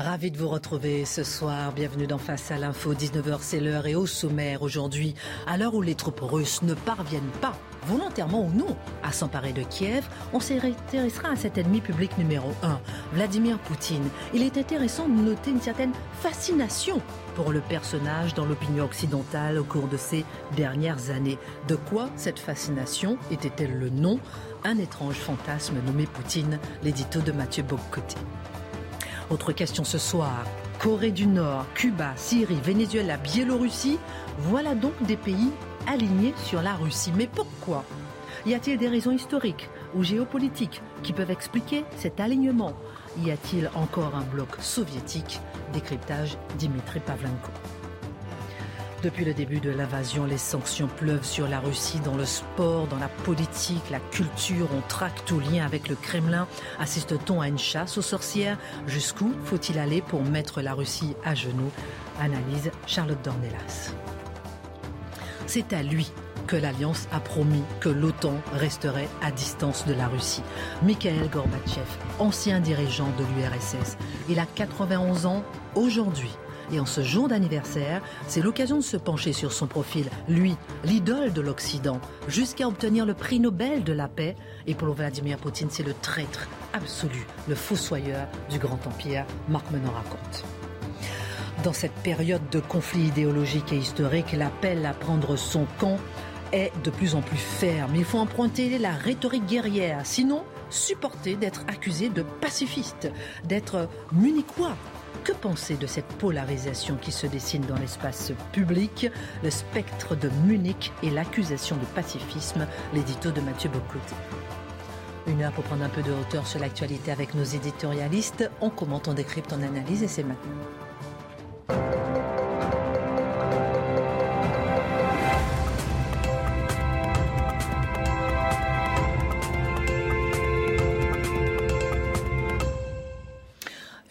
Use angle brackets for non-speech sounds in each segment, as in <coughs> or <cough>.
Ravi de vous retrouver ce soir. Bienvenue dans Face à l'info. 19h, c'est l'heure et au sommaire aujourd'hui, à l'heure où les troupes russes ne parviennent pas, volontairement ou non, à s'emparer de Kiev, on s'intéressera à cet ennemi public numéro 1, Vladimir Poutine. Il est intéressant de noter une certaine fascination pour le personnage dans l'opinion occidentale au cours de ces dernières années. De quoi cette fascination était-elle le nom? Un étrange fantasme nommé Poutine, l'édito de Mathieu Bobcoté. Autre question ce soir. Corée du Nord, Cuba, Syrie, Venezuela, Biélorussie, voilà donc des pays alignés sur la Russie. Mais pourquoi? Y a-t-il des raisons historiques ou géopolitiques qui peuvent expliquer cet alignement? Y a-t-il encore un bloc soviétique? Décryptage Dimitri Pavlenko. Depuis le début de l'invasion, les sanctions pleuvent sur la Russie dans le sport, dans la politique, la culture. On traque tout lien avec le Kremlin. Assiste-t-on à une chasse aux sorcières? Jusqu'où faut-il aller pour mettre la Russie à genoux? Analyse Charlotte Dornelas. C'est à lui que l'Alliance a promis que l'OTAN resterait à distance de la Russie. Mikhail Gorbatchev, ancien dirigeant de l'URSS, il a 91 ans aujourd'hui. Et en ce jour d'anniversaire, c'est l'occasion de se pencher sur son profil, lui, l'idole de l'Occident, jusqu'à obtenir le prix Nobel de la paix. Et pour Vladimir Poutine, c'est le traître absolu, le fossoyeur du grand empire. Marc Menon raconte. Dans cette période de conflit idéologique et historique, l'appel à prendre son camp est de plus en plus ferme. Il faut emprunter la rhétorique guerrière, sinon supporter d'être accusé de pacifiste, d'être munichois. Que penser de cette polarisation qui se dessine dans l'espace public? Le spectre de Munich et l'accusation de pacifisme, l'édito de Mathieu Bocoté. Une heure pour prendre un peu de hauteur sur l'actualité avec nos éditorialistes. On commente, on décrypte, on analyse et c'est maintenant.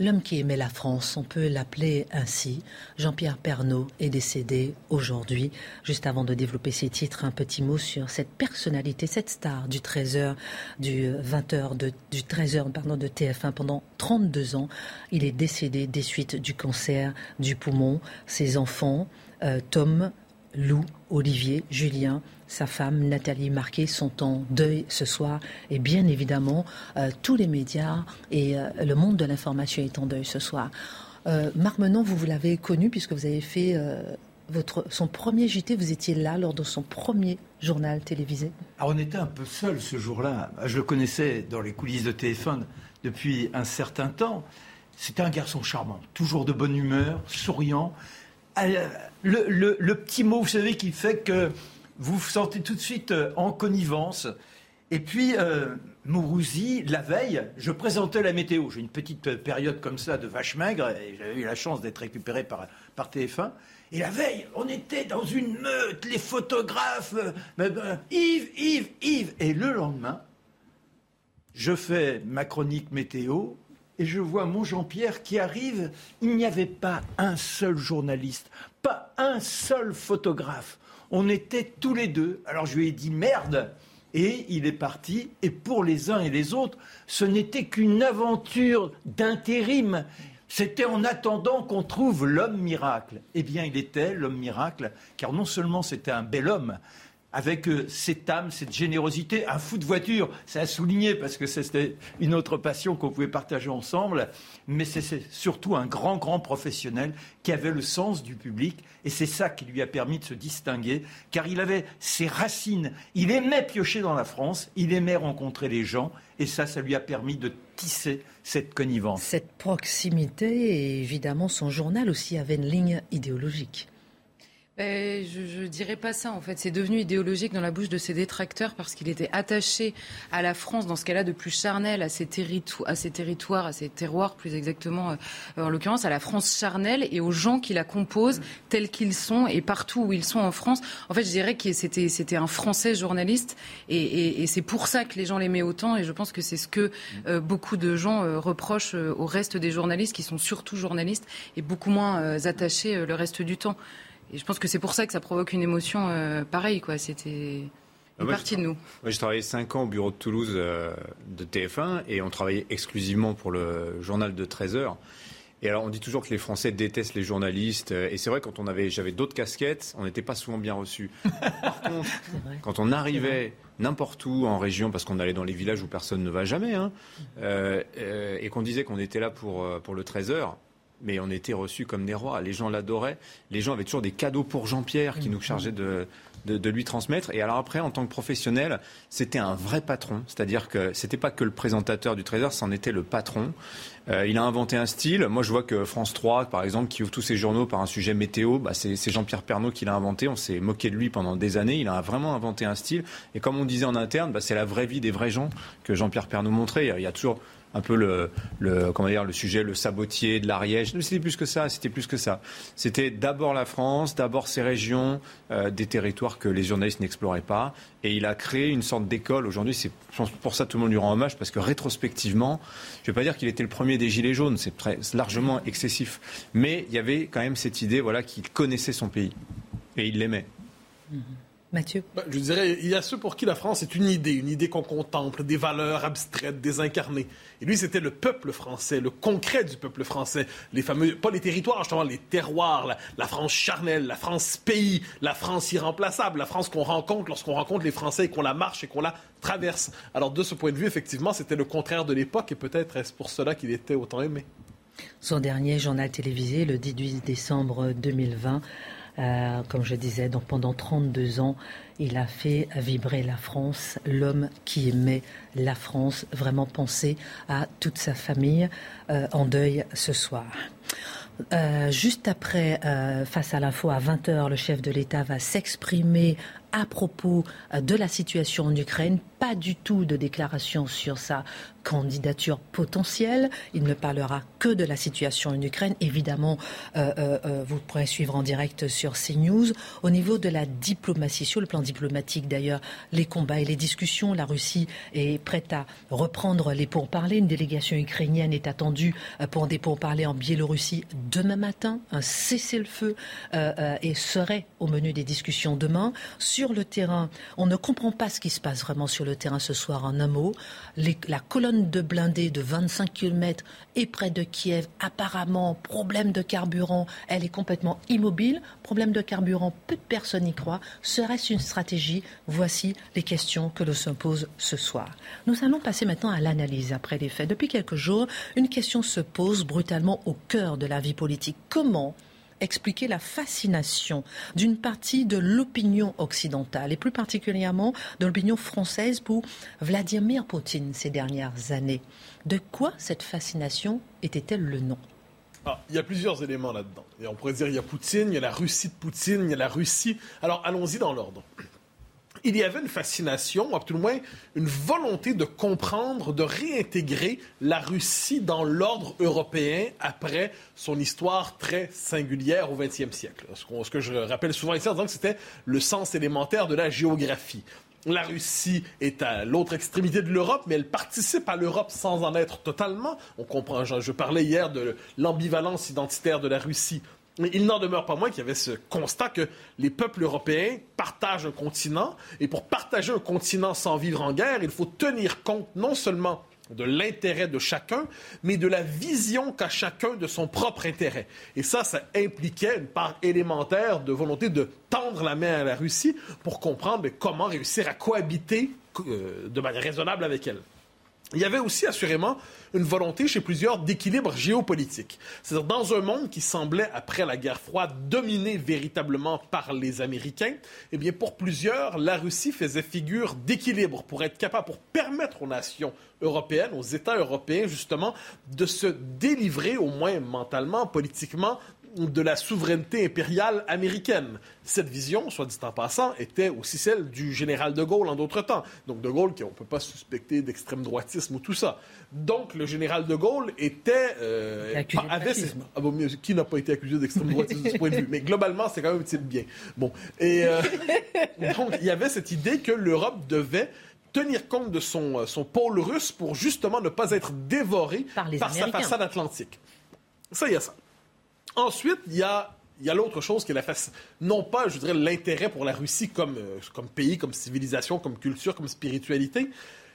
Qui aimait la France, on peut l'appeler ainsi. Jean-Pierre Pernaud est décédé aujourd'hui. Juste avant de développer ses titres, un petit mot sur cette personnalité, cette star du 13h, du 20h, de, du 13h, pardon, de TF1 pendant 32 ans. Il est décédé des suites du cancer du poumon. Ses enfants, euh, Tom, Lou, Olivier, Julien, sa femme Nathalie Marquet sont en deuil ce soir et bien évidemment euh, tous les médias et euh, le monde de l'information est en deuil ce soir. Euh, Marc Menon, vous, vous l'avez connu puisque vous avez fait euh, votre, son premier JT, vous étiez là lors de son premier journal télévisé. Alors on était un peu seul ce jour-là. Je le connaissais dans les coulisses de téléphone depuis un certain temps. C'était un garçon charmant, toujours de bonne humeur, souriant. Le petit mot, vous savez, qui fait que vous vous sentez tout de suite euh, en connivence. Et puis, euh, Mourouzi, la veille, je présentais la météo. J'ai une petite euh, période comme ça de vache maigre, et j'avais eu la chance d'être récupéré par, par TF1. Et la veille, on était dans une meute, les photographes, euh, euh, Yves, Yves, Yves. Et le lendemain, je fais ma chronique météo et je vois mon Jean-Pierre qui arrive. Il n'y avait pas un seul journaliste, pas un seul photographe. On était tous les deux. Alors je lui ai dit merde. Et il est parti. Et pour les uns et les autres, ce n'était qu'une aventure d'intérim. C'était en attendant qu'on trouve l'homme miracle. Eh bien, il était l'homme miracle, car non seulement c'était un bel homme, avec euh, cette âme, cette générosité, un fou de voiture, c'est à souligner parce que c'était une autre passion qu'on pouvait partager ensemble, mais c'est surtout un grand, grand professionnel qui avait le sens du public. Et c'est ça qui lui a permis de se distinguer, car il avait ses racines, il aimait piocher dans la France, il aimait rencontrer les gens. Et ça, ça lui a permis de tisser cette connivence. Cette proximité et évidemment son journal aussi avait une ligne idéologique. Ben, je, ne dirais pas ça en fait. C'est devenu idéologique dans la bouche de ses détracteurs parce qu'il était attaché à la France dans ce qu'elle a de plus charnel, à ses, territoires, à ses terroirs plus exactement, euh, en l'occurrence à la France charnelle et aux gens qui la composent tels qu'ils sont et partout où ils sont en France. En fait, je dirais que c'était un Français journaliste et, c'est pour ça que les gens l'aimaient autant et je pense que c'est ce que euh, beaucoup de gens euh, reprochent au reste des journalistes qui sont surtout journalistes et beaucoup moins attachés le reste du temps. Et je pense que c'est pour ça que ça provoque une émotion euh, pareille. Quoi. C'était une partie de nous. Moi, j'ai travaillé 5 ans au bureau de Toulouse euh, de TF1 et on travaillait exclusivement pour le journal de 13 heures. Et alors, on dit toujours que les Français détestent les journalistes. Euh, et c'est vrai, quand on avait, j'avais d'autres casquettes, on n'était pas souvent bien reçus. <laughs> Par contre, quand on arrivait n'importe où en région, parce qu'on allait dans les villages où personne ne va jamais, hein, et qu'on disait qu'on était là pour, pour le 13 heures, mais on était reçus comme des rois. Les gens l'adoraient. Les gens avaient toujours des cadeaux pour Jean-Pierre qui nous chargeaient de, de, lui transmettre. Et alors après, en tant que professionnel, c'était un vrai patron. C'est-à-dire que c'était pas que le présentateur du Trésor, c'en était le patron. Euh, il a inventé un style. Moi, je vois que France 3, par exemple, qui ouvre tous ses journaux par un sujet météo, bah, c'est Jean-Pierre Pernaud qui l'a inventé. On s'est moqué de lui pendant des années. Il a vraiment inventé un style. Et comme on disait en interne, bah, c'est la vraie vie des vrais gens que Jean-Pierre Pernaud montrait. Il y a toujours un peu le, comment dire, le sujet, le sabotier de l'Ariège. C'était plus que ça, c'était plus que ça. C'était d'abord la France, d'abord ces régions, euh, des territoires que les journalistes n'exploraient pas. Et il a créé une sorte d'école. Aujourd'hui, c'est pour ça que tout le monde lui rend hommage, parce que rétrospectivement, je ne vais pas dire qu'il était le premier des Gilets jaunes, c'est largement excessif. Mais il y avait quand même cette idée voilà, qu'il connaissait son pays. Et il l'aimait. Mmh. Mathieu? Ben, Je dirais, il y a ceux pour qui la France est une idée, une idée qu'on contemple, des valeurs abstraites, désincarnées. Et lui, c'était le peuple français, le concret du peuple français. Les fameux, pas les territoires, justement, les terroirs, la, France charnelle, la France pays, la France irremplaçable, la France qu'on rencontre lorsqu'on rencontre les Français et qu'on la marche et qu'on la traverse. Alors, de ce point de vue, effectivement, c'était le contraire de l'époque et peut-être est-ce pour cela qu'il était autant aimé? Son dernier journal télévisé, le 18 décembre 2020, euh, comme je disais, pendant 32 ans, il a fait vibrer la France, l'homme qui aimait la France, vraiment penser à toute sa famille euh, en deuil ce soir. Euh, juste après, face à l'info, à 20h, le chef de l'État va s'exprimer à propos de la situation en Ukraine. Pas du tout de déclaration sur sa candidature potentielle. Il ne parlera que de la situation en Ukraine. Évidemment, euh, euh, euh, vous pourrez suivre en direct sur CNews. Au niveau de la diplomatie, sur le plan diplomatique d'ailleurs, les combats et les discussions, la Russie est prête à reprendre les pourparlers. Une délégation ukrainienne est attendue pour des pourparlers en Biélorussie demain matin. Un cessez-le-feu et serait au menu des discussions demain. Le terrain, on ne comprend pas ce qui se passe vraiment sur le terrain ce soir en un mot. la colonne de blindés de 25 km et près de Kiev. Apparemment, problème de carburant, elle est complètement immobile. Problème de carburant, peu de personnes y croient. Serait-ce une stratégie? Voici les questions que l'on se pose ce soir. Nous allons passer maintenant à l'analyse après les faits. Depuis quelques jours, une question se pose brutalement au cœur de la vie politique. Comment expliquer la fascination d'une partie de l'opinion occidentale et plus particulièrement de l'opinion française pour Vladimir Poutine ces dernières années. De quoi cette fascination était-elle le nom? Ah, il y a plusieurs éléments là-dedans. Et on pourrait dire il y a Poutine, il y a la Russie de Poutine, il y a la Russie. Alors allons-y dans l'ordre il y avait une fascination, ou tout le moins une volonté de comprendre, de réintégrer la Russie dans l'ordre européen après son histoire très singulière au XXe siècle. Ce, que je rappelle souvent ici en disant que c'était le sens élémentaire de la géographie. La Russie est à l'autre extrémité de l'Europe, mais elle participe à l'Europe sans en être totalement. On comprend, je parlais hier de l'ambivalence identitaire de la Russie il n'en demeure pas moins qu'il y avait ce constat que les peuples européens partagent un continent, et pour partager un continent sans vivre en guerre, il faut tenir compte non seulement de l'intérêt de chacun, mais de la vision qu'a chacun de son propre intérêt. Et ça, ça impliquait une part élémentaire de volonté de tendre la main à la Russie pour comprendre comment réussir à cohabiter euh, de manière raisonnable avec elle. Il y avait aussi assurément une volonté chez plusieurs d'équilibre géopolitique. C'est-à-dire dans un monde qui semblait, après la guerre froide, dominé véritablement par les Américains, eh bien pour plusieurs, la Russie faisait figure d'équilibre pour être capable, pour permettre aux nations européennes, aux États européens justement, de se délivrer, au moins mentalement, politiquement, de la souveraineté impériale américaine. Cette vision, soit dit en passant, était aussi celle du général de Gaulle en d'autres temps. Donc de Gaulle, qui on ne peut pas suspecter d'extrême droitisme ou tout ça. Donc le général de Gaulle était... Euh, avait ah qui n'a pas été accusé d'extrême droitisme de ce point de vue? Mais globalement, c'est quand même un type bien. Bon. Et euh, <laughs> donc il y avait cette idée que l'Europe devait tenir compte de son, euh, son pôle russe pour justement ne pas être dévoré par, par sa façade atlantique. Ça, il y a ça. Ensuite, il y a, l'autre chose qui est la non pas, je dirais, l'intérêt pour la Russie comme, euh, comme pays, comme civilisation, comme culture, comme spiritualité.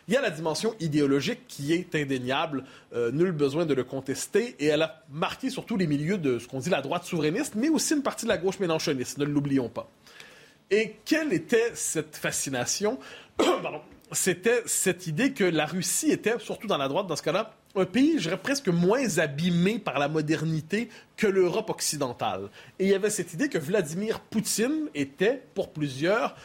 Il y a la dimension idéologique qui est indéniable, euh, nul besoin de le contester, et elle a marqué surtout les milieux de ce qu'on dit la droite souverainiste, mais aussi une partie de la gauche mélanchoniste, ne l'oublions pas. Et quelle était cette fascination? <coughs> C'était cette idée que la Russie était, surtout dans la droite dans ce cas-là, un pays, je dirais, presque moins abîmé par la modernité que l'Europe occidentale. Et il y avait cette idée que Vladimir Poutine était, pour plusieurs,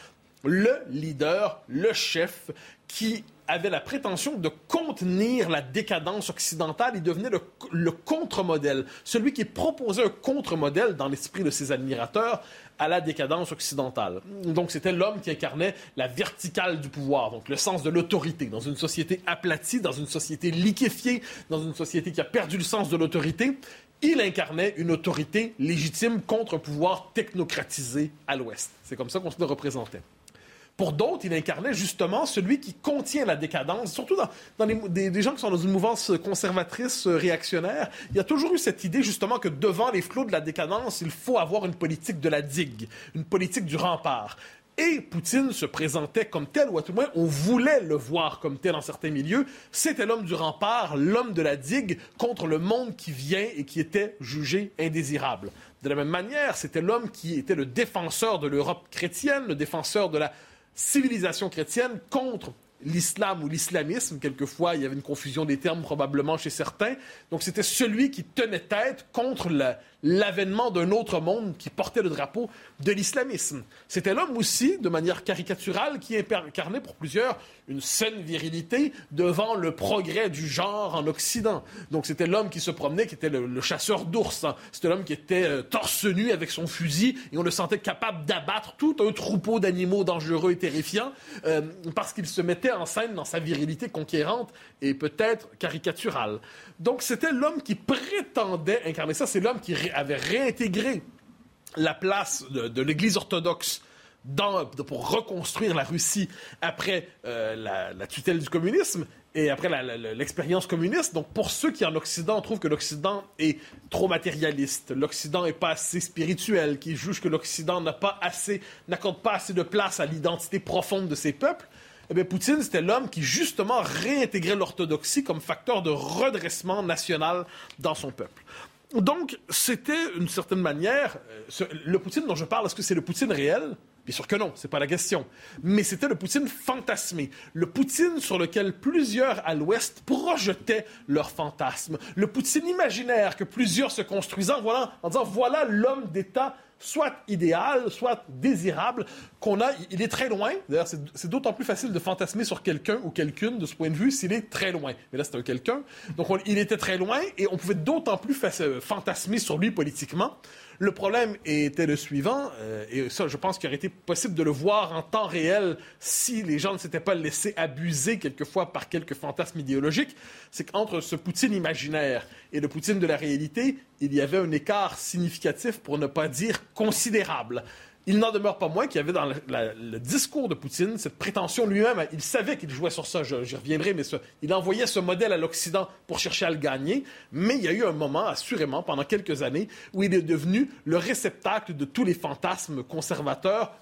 le leader, le chef qui avait la prétention de contenir la décadence occidentale et devenait le, le contre-modèle, celui qui proposait un contre-modèle dans l'esprit de ses admirateurs à la décadence occidentale. Donc c'était l'homme qui incarnait la verticale du pouvoir, donc le sens de l'autorité. Dans une société aplatie, dans une société liquéfiée, dans une société qui a perdu le sens de l'autorité, il incarnait une autorité légitime contre un pouvoir technocratisé à l'Ouest. C'est comme ça qu'on se le représentait. Pour d'autres, il incarnait justement celui qui contient la décadence, surtout dans, les, des, gens qui sont dans une mouvance conservatrice euh, réactionnaire. Il y a toujours eu cette idée justement que devant les flots de la décadence, il faut avoir une politique de la digue, une politique du rempart. Et Poutine se présentait comme tel, ou à tout le moins, on voulait le voir comme tel dans certains milieux. C'était l'homme du rempart, l'homme de la digue contre le monde qui vient et qui était jugé indésirable. De la même manière, c'était l'homme qui était le défenseur de l'Europe chrétienne, le défenseur de la civilisation chrétienne contre l'islam ou l'islamisme. Quelquefois, il y avait une confusion des termes probablement chez certains. Donc c'était celui qui tenait tête contre l'avènement d'un autre monde qui portait le drapeau de l'islamisme. C'était l'homme aussi, de manière caricaturale, qui incarnait pour plusieurs une saine virilité devant le progrès du genre en Occident. Donc c'était l'homme qui se promenait, qui était le, chasseur d'ours. Hein. C'était l'homme qui était euh, torse nu avec son fusil et on le sentait capable d'abattre tout un troupeau d'animaux dangereux et terrifiants euh, parce qu'il se mettait en scène dans sa virilité conquérante et peut-être caricaturale. Donc c'était l'homme qui prétendait incarner ça. C'est l'homme qui avait réintégré la place de, l'Église orthodoxe pour reconstruire la Russie après euh, la, tutelle du communisme et après l'expérience communiste. Donc, pour ceux qui en Occident trouvent que l'Occident est trop matérialiste, l'Occident est pas assez spirituel, qui jugent que l'Occident n'a pas assez, n'accorde pas assez de place à l'identité profonde de ses peuples, eh bien, Poutine, c'était l'homme qui, justement, réintégrait l'orthodoxie comme facteur de redressement national dans son peuple. Donc, c'était une certaine manière, euh, le Poutine dont je parle, est-ce que c'est le Poutine réel? Bien sûr que non, c'est pas la question. Mais c'était le Poutine fantasmé, le Poutine sur lequel plusieurs à l'Ouest projetaient leurs fantasmes, le Poutine imaginaire que plusieurs se construisaient en disant voilà l'homme d'État soit idéal, soit désirable, qu'on a, il est très loin. D'ailleurs, c'est d'autant plus facile de fantasmer sur quelqu'un ou quelqu'une de ce point de vue s'il est très loin. Mais là, c'est un quelqu'un. Donc, il était très loin et on pouvait d'autant plus euh, fantasmer sur lui politiquement le problème était le suivant, euh, et ça, je pense qu'il aurait été possible de le voir en temps réel si les gens ne s'étaient pas laissés abuser quelquefois par quelques fantasmes idéologiques, c'est qu'entre ce Poutine imaginaire et le Poutine de la réalité, il y avait un écart significatif, pour ne pas dire considérable. Il n'en demeure pas moins qu'il y avait dans le, discours de Poutine cette prétention lui-même. Il savait qu'il jouait sur ça, j'y reviendrai, mais il envoyait ce modèle à l'Occident pour chercher à le gagner. Mais il y a eu un moment, assurément, pendant quelques années, où il est devenu le réceptacle de tous les fantasmes conservateurs,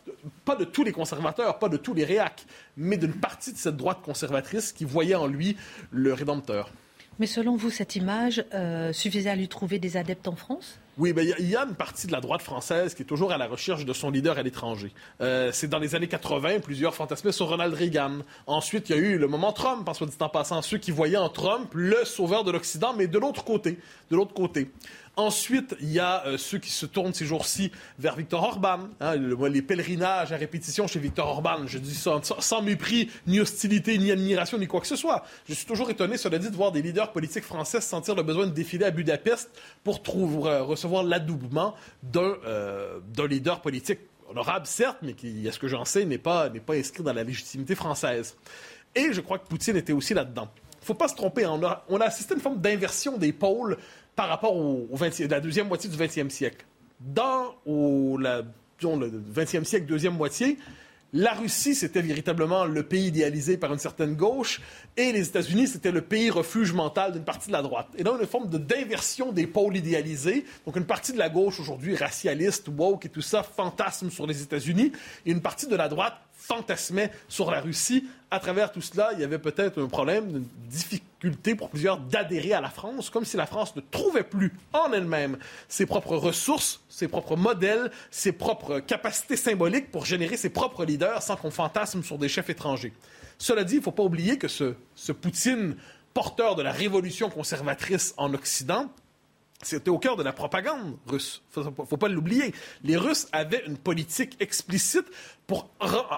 pas de tous les conservateurs, pas de tous les réacs, mais d'une partie de cette droite conservatrice qui voyait en lui le rédempteur. Mais selon vous, cette image euh, suffisait à lui trouver des adeptes en France? Oui, ben, il y a une partie de la droite française qui est toujours à la recherche de son leader à l'étranger. Euh, c'est dans les années 80, plusieurs fantasmaient sur Ronald Reagan. Ensuite, il y a eu le moment Trump, en dit en passant, ceux qui voyaient en Trump le sauveur de l'Occident, mais de l'autre côté. De l'autre côté. Ensuite, il y a euh, ceux qui se tournent ces jours-ci vers Victor Orban. Hein, les pèlerinages à répétition chez Victor Orban. Je dis ça sans, mépris, ni hostilité, ni admiration, ni quoi que ce soit. Je suis toujours étonné, cela dit, de voir des leaders politiques français sentir le besoin de défiler à Budapest pour trouver, euh, recevoir l'adoubement d'un euh, leader politique honorable, certes, mais qui, à ce que j'en sais, n'est pas, inscrit dans la légitimité française. Et je crois que Poutine était aussi là-dedans. Il ne faut pas se tromper, on a assisté à une forme d'inversion des pôles par rapport au, la deuxième moitié du 20e siècle. Dans la, le 20e siècle, deuxième moitié, la Russie, c'était véritablement le pays idéalisé par une certaine gauche, et les États-Unis, c'était le pays refuge mental d'une partie de la droite. Et donc, une forme de d'inversion des pôles idéalisés. Donc, une partie de la gauche aujourd'hui, racialiste, woke et tout ça, fantasme sur les États-Unis, et une partie de la droite fantasmait sur la Russie. À travers tout cela, il y avait peut-être un problème, une difficulté pour plusieurs d'adhérer à la France, comme si la France ne trouvait plus en elle-même ses propres ressources, ses propres modèles, ses propres capacités symboliques pour générer ses propres leaders sans qu'on fantasme sur des chefs étrangers. Cela dit, il ne faut pas oublier que ce, Poutine, porteur de la révolution conservatrice en Occident, c'était au cœur de la propagande russe. Faut, faut pas l'oublier. Les Russes avaient une politique explicite pour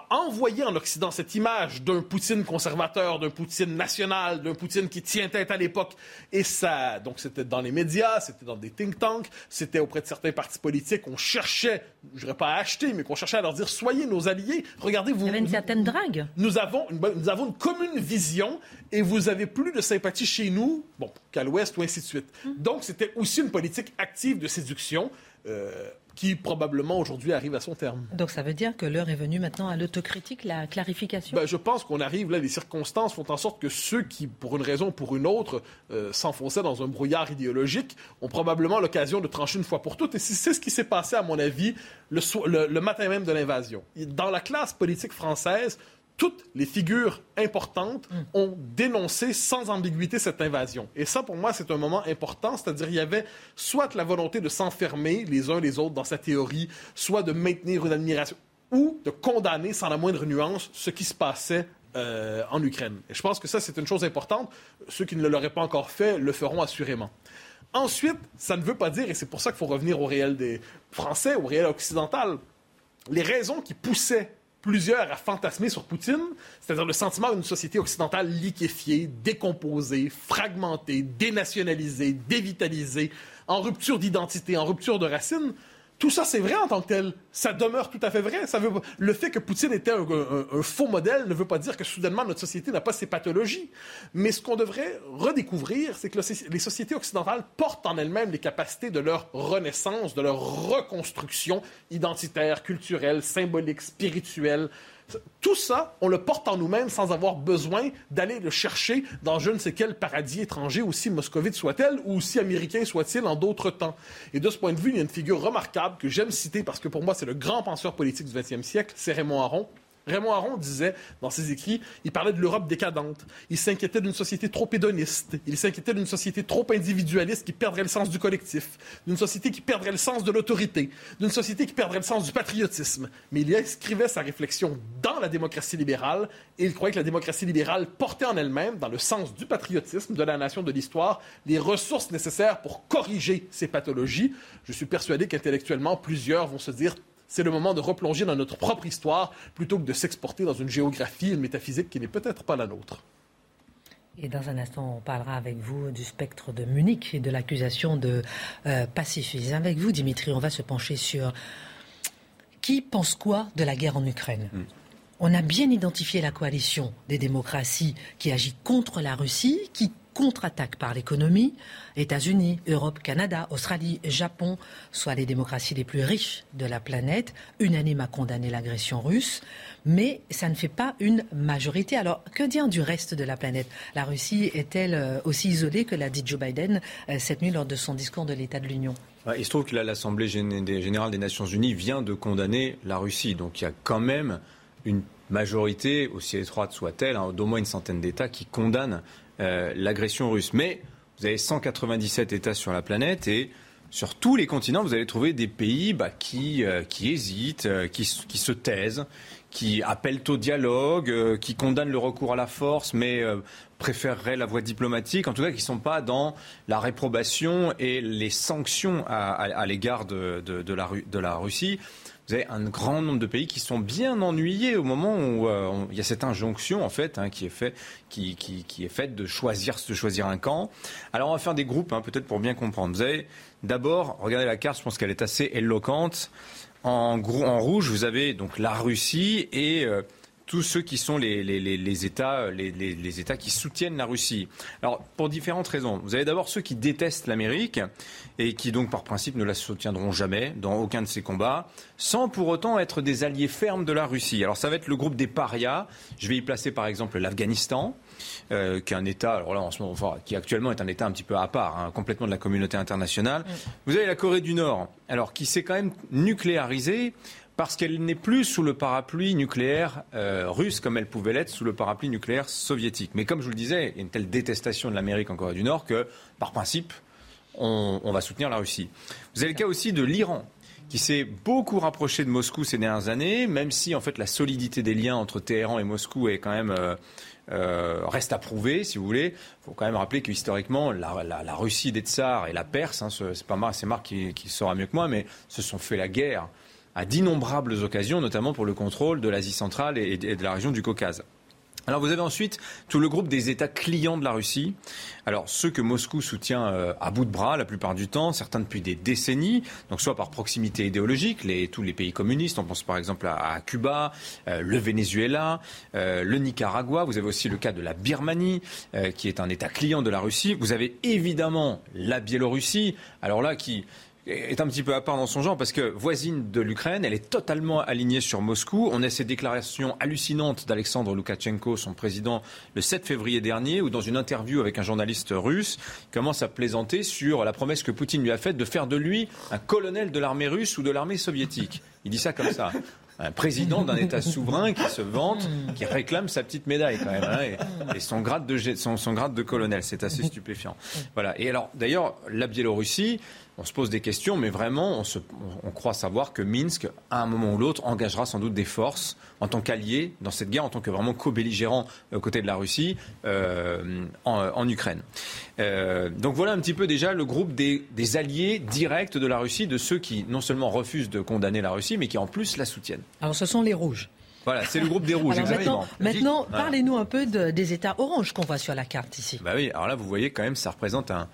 envoyer en Occident cette image d'un Poutine conservateur, d'un Poutine national, d'un Poutine qui tient tête à l'époque. Et ça, donc c'était dans les médias, c'était dans des think tanks, c'était auprès de certains partis politiques. On cherchait, je dirais pas à acheter, mais qu'on cherchait à leur dire soyez nos alliés. Regardez, vous. Il y avait une certaine drague. Nous avons une, nous avons une commune vision et vous avez plus de sympathie chez nous, bon, qu'à l'Ouest ou ainsi de suite. Hum. Donc c'était aussi une politique active de séduction. Euh, qui probablement aujourd'hui arrive à son terme. Donc ça veut dire que l'heure est venue maintenant à l'autocritique, la clarification? Ben, Je pense qu'on arrive là, les circonstances font en sorte que ceux qui, pour une raison ou pour une autre, euh, s'enfonçaient dans un brouillard idéologique ont probablement l'occasion de trancher une fois pour toutes. Et c'est ce qui s'est passé, à mon avis, le matin même de l'invasion. Dans la classe politique française, toutes les figures importantes mm. ont dénoncé sans ambiguïté cette invasion. Et ça, pour moi, c'est un moment important, c'est-à-dire il y avait soit la volonté de s'enfermer les uns les autres dans sa théorie, soit de maintenir une admiration, ou de condamner sans la moindre nuance ce qui se passait euh, en Ukraine. Et je pense que ça, c'est une chose importante. Ceux qui ne l'auraient pas encore fait le feront assurément. Ensuite, ça ne veut pas dire, et c'est pour ça qu'il faut revenir au réel des Français, au réel occidental, les raisons qui poussaient plusieurs à fantasmer sur Poutine, c'est-à-dire le sentiment d'une société occidentale liquéfiée, décomposée, fragmentée, dénationalisée, dévitalisée, en rupture d'identité, en rupture de racines, tout ça, c'est vrai en tant que tel. Ça demeure tout à fait vrai. Ça veut... Le fait que Poutine était un, faux modèle ne veut pas dire que soudainement notre société n'a pas ses pathologies. Mais ce qu'on devrait redécouvrir, c'est que les sociétés occidentales portent en elles-mêmes les capacités de leur renaissance, de leur reconstruction identitaire, culturelle, symbolique, spirituelle, tout ça, on le porte en nous-mêmes sans avoir besoin d'aller le chercher dans je ne sais quel paradis étranger, aussi moscovite soit-elle, ou aussi américain soit-il en d'autres temps. Et de ce point de vue, il y a une figure remarquable que j'aime citer parce que pour moi, c'est le grand penseur politique du XXe siècle, c'est Raymond Aron, Raymond Aron disait dans ses écrits, il parlait de l'Europe décadente. Il s'inquiétait d'une société trop hédoniste. Il s'inquiétait d'une société trop individualiste qui perdrait le sens du collectif, d'une société qui perdrait le sens de l'autorité, d'une société qui perdrait le sens du patriotisme. Mais il inscrivait sa réflexion dans la démocratie libérale et il croyait que la démocratie libérale portait en elle-même, dans le sens du patriotisme, de la nation, de l'histoire, les ressources nécessaires pour corriger ces pathologies. Je suis persuadé qu'intellectuellement, plusieurs vont se dire c'est le moment de replonger dans notre propre histoire plutôt que de s'exporter dans une géographie, une métaphysique qui n'est peut-être pas la nôtre. Et dans un instant, on parlera avec vous du spectre de Munich et de l'accusation de euh, pacifisme. Avec vous, Dimitri, on va se pencher sur qui pense quoi de la guerre en Ukraine. Hmm. On a bien identifié la coalition des démocraties qui agit contre la Russie, qui contre-attaque par l'économie. États-Unis, Europe, Canada, Australie, Japon, soit les démocraties les plus riches de la planète, unanime à condamner l'agression russe. Mais ça ne fait pas une majorité. Alors, que dire du reste de la planète? La Russie est-elle euh, aussi isolée que l'a dit Joe Biden euh, cette nuit lors de son discours de l'État de l'Union? Il se trouve que l'Assemblée générale des Nations Unies vient de condamner la Russie. Donc il y a quand même une majorité, aussi étroite soit-elle, hein, d'au moins une centaine d'États qui condamnent euh, l'agression russe. Mais vous avez 197 États sur la planète et sur tous les continents, vous allez trouver des pays bah, qui, euh, qui hésitent, euh, qui, se taisent, qui appellent au dialogue, euh, qui condamnent le recours à la force, mais préféreraient la voie diplomatique, en tout cas qui ne sont pas dans la réprobation et les sanctions à, à, l'égard de, de, de la Russie vous avez un grand nombre de pays qui sont bien ennuyés au moment où euh, il y a cette injonction en fait hein, qui est faite qui, qui, qui, est de choisir de choisir un camp. Alors on va faire des groupes hein, peut-être pour bien comprendre. Vous avez d'abord regardez la carte, je pense qu'elle est assez éloquente. En, en, rouge, vous avez donc la Russie et euh, tous ceux qui sont les, les, les, États, les, États qui soutiennent la Russie. Alors, pour différentes raisons. Vous avez d'abord ceux qui détestent l'Amérique et qui, donc, par principe, ne la soutiendront jamais dans aucun de ces combats, sans pour autant être des alliés fermes de la Russie. Alors, ça va être le groupe des parias. Je vais y placer, par exemple, l'Afghanistan. Euh, qui est un État, alors là en ce moment, enfin, qui actuellement est un État un petit peu à part, hein, complètement de la communauté internationale. Vous avez la Corée du Nord, alors qui s'est quand même nucléarisée parce qu'elle n'est plus sous le parapluie nucléaire euh, russe comme elle pouvait l'être sous le parapluie nucléaire soviétique. Mais comme je vous le disais, il y a une telle détestation de l'Amérique en Corée du Nord que, par principe, on, va soutenir la Russie. Vous avez le cas aussi de l'Iran qui s'est beaucoup rapproché de Moscou ces dernières années, même si en fait la solidité des liens entre Téhéran et Moscou euh, euh, reste à prouver, si vous voulez. Il faut quand même rappeler que historiquement, la, la, Russie des tsars et la Perse, hein, c'est pas Marc, c'est Marc qui, qui saura mieux que moi, mais se sont fait la guerre à d'innombrables occasions, notamment pour le contrôle de l'Asie centrale et de la région du Caucase. Alors vous avez ensuite tout le groupe des États clients de la Russie. Alors ceux que Moscou soutient euh, à bout de bras la plupart du temps, certains depuis des décennies, donc soit par proximité idéologique, tous les pays communistes, on pense par exemple à, Cuba, euh, le Venezuela, euh, le Nicaragua, vous avez aussi le cas de la Birmanie, qui est un État client de la Russie. Vous avez évidemment la Biélorussie, alors là qui est un petit peu à part dans son genre parce que voisine de l'Ukraine, elle est totalement alignée sur Moscou. On a ces déclarations hallucinantes d'Alexandre Loukachenko, son président, le 7 février dernier, où dans une interview avec un journaliste russe, il commence à plaisanter sur la promesse que Poutine lui a faite de faire de lui un colonel de l'armée russe ou de l'armée soviétique. Il dit ça comme ça un président d'un État souverain qui se vante, qui réclame sa petite médaille quand même, hein, et, son, grade de, son, son grade de colonel. C'est assez stupéfiant. Voilà. Et alors, d'ailleurs, la Biélorussie, on se pose des questions, mais vraiment, on, croit savoir que Minsk, à un moment ou l'autre, engagera sans doute des forces en tant qu'allié dans cette guerre, en tant que vraiment co-belligérant aux côtés de la Russie euh, en, Ukraine. Euh, donc voilà un petit peu déjà le groupe des, alliés directs de la Russie, de ceux qui non seulement refusent de condamner la Russie, mais qui en plus la soutiennent. Alors ce sont les rouges. Voilà, c'est le groupe des rouges. exactement. Maintenant, parlez-nous un peu des États oranges qu'on voit sur la carte ici. Bah oui, alors là, vous voyez quand même, ça représente un,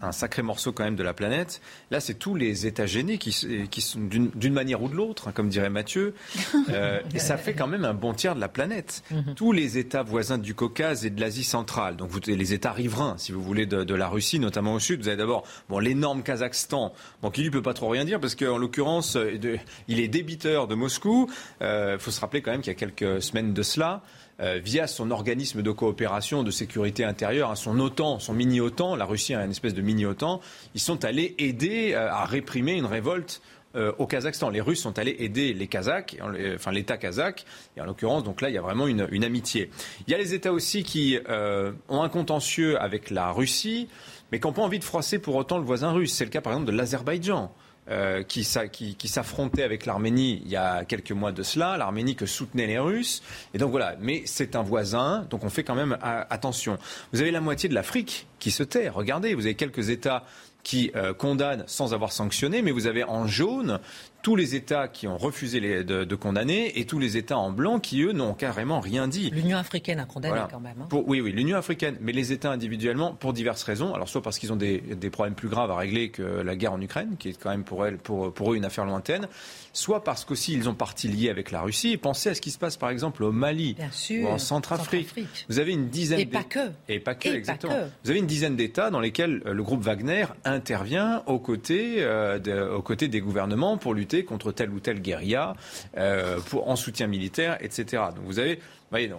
un, sacré morceau quand même de la planète. Là, c'est tous les États gênés qui, qui sont d'une manière ou de l'autre, hein, comme dirait Mathieu. <laughs> Euh, et ça fait quand même un bon tiers de la planète. Mhm. Tous les États voisins du Caucase et de l'Asie centrale, donc vous, les États riverains, si vous voulez, de, la Russie, notamment au sud. Vous avez d'abord bon, l'énorme Kazakhstan, bon, qui lui peut pas trop rien dire parce qu'en l'occurrence, euh, il est débiteur de Moscou. Il euh, faut se rappeler quand même qu'il y a quelques semaines de cela. Euh, via son organisme de coopération de sécurité intérieure, hein, son OTAN, son mini-OTAN, la Russie a une espèce de mini-OTAN, ils sont allés aider euh, à réprimer une révolte euh, au Kazakhstan. Les Russes sont allés aider les Kazakhs, enfin l'État kazakh, et en l'occurrence, donc là, il y a vraiment une, une amitié. Il y a les États aussi qui ont un contentieux avec la Russie, mais qui n'ont pas envie de froisser pour autant le voisin russe. C'est le cas, par exemple, de l'Azerbaïdjan. Euh, qui, qui, s'affrontait avec l'Arménie il y a quelques mois de cela, l'Arménie que soutenaient les Russes. Et donc voilà, mais c'est un voisin, donc on fait quand même attention. Vous avez la moitié de l'Afrique qui se tait. Regardez, vous avez quelques États qui euh, condamnent sans avoir sanctionné, mais vous avez en jaune tous les États qui ont refusé de, condamner et tous les États en blanc qui, eux, n'ont carrément rien dit. L'Union africaine a condamné quand même. Hein. oui, oui, l'Union africaine, mais les États individuellement, pour diverses raisons. Alors, soit parce qu'ils ont des, problèmes plus graves à régler que la guerre en Ukraine, qui est quand même pour, elle, pour, pour eux une affaire lointaine, soit parce qu'aussi ils ont partie liée avec la Russie. Pensez à ce qui se passe, par exemple, au Mali ou en Centrafrique. Vous avez une dizaine... Et pas que. Et pas que, exactement. Vous avez une dizaine d'États dans lesquels euh, le groupe Wagner intervient aux côtés, euh, aux côtés des gouvernements pour lutter contre telle ou telle guérilla, euh, pour, en soutien militaire, etc. Donc vous avez, voyez, là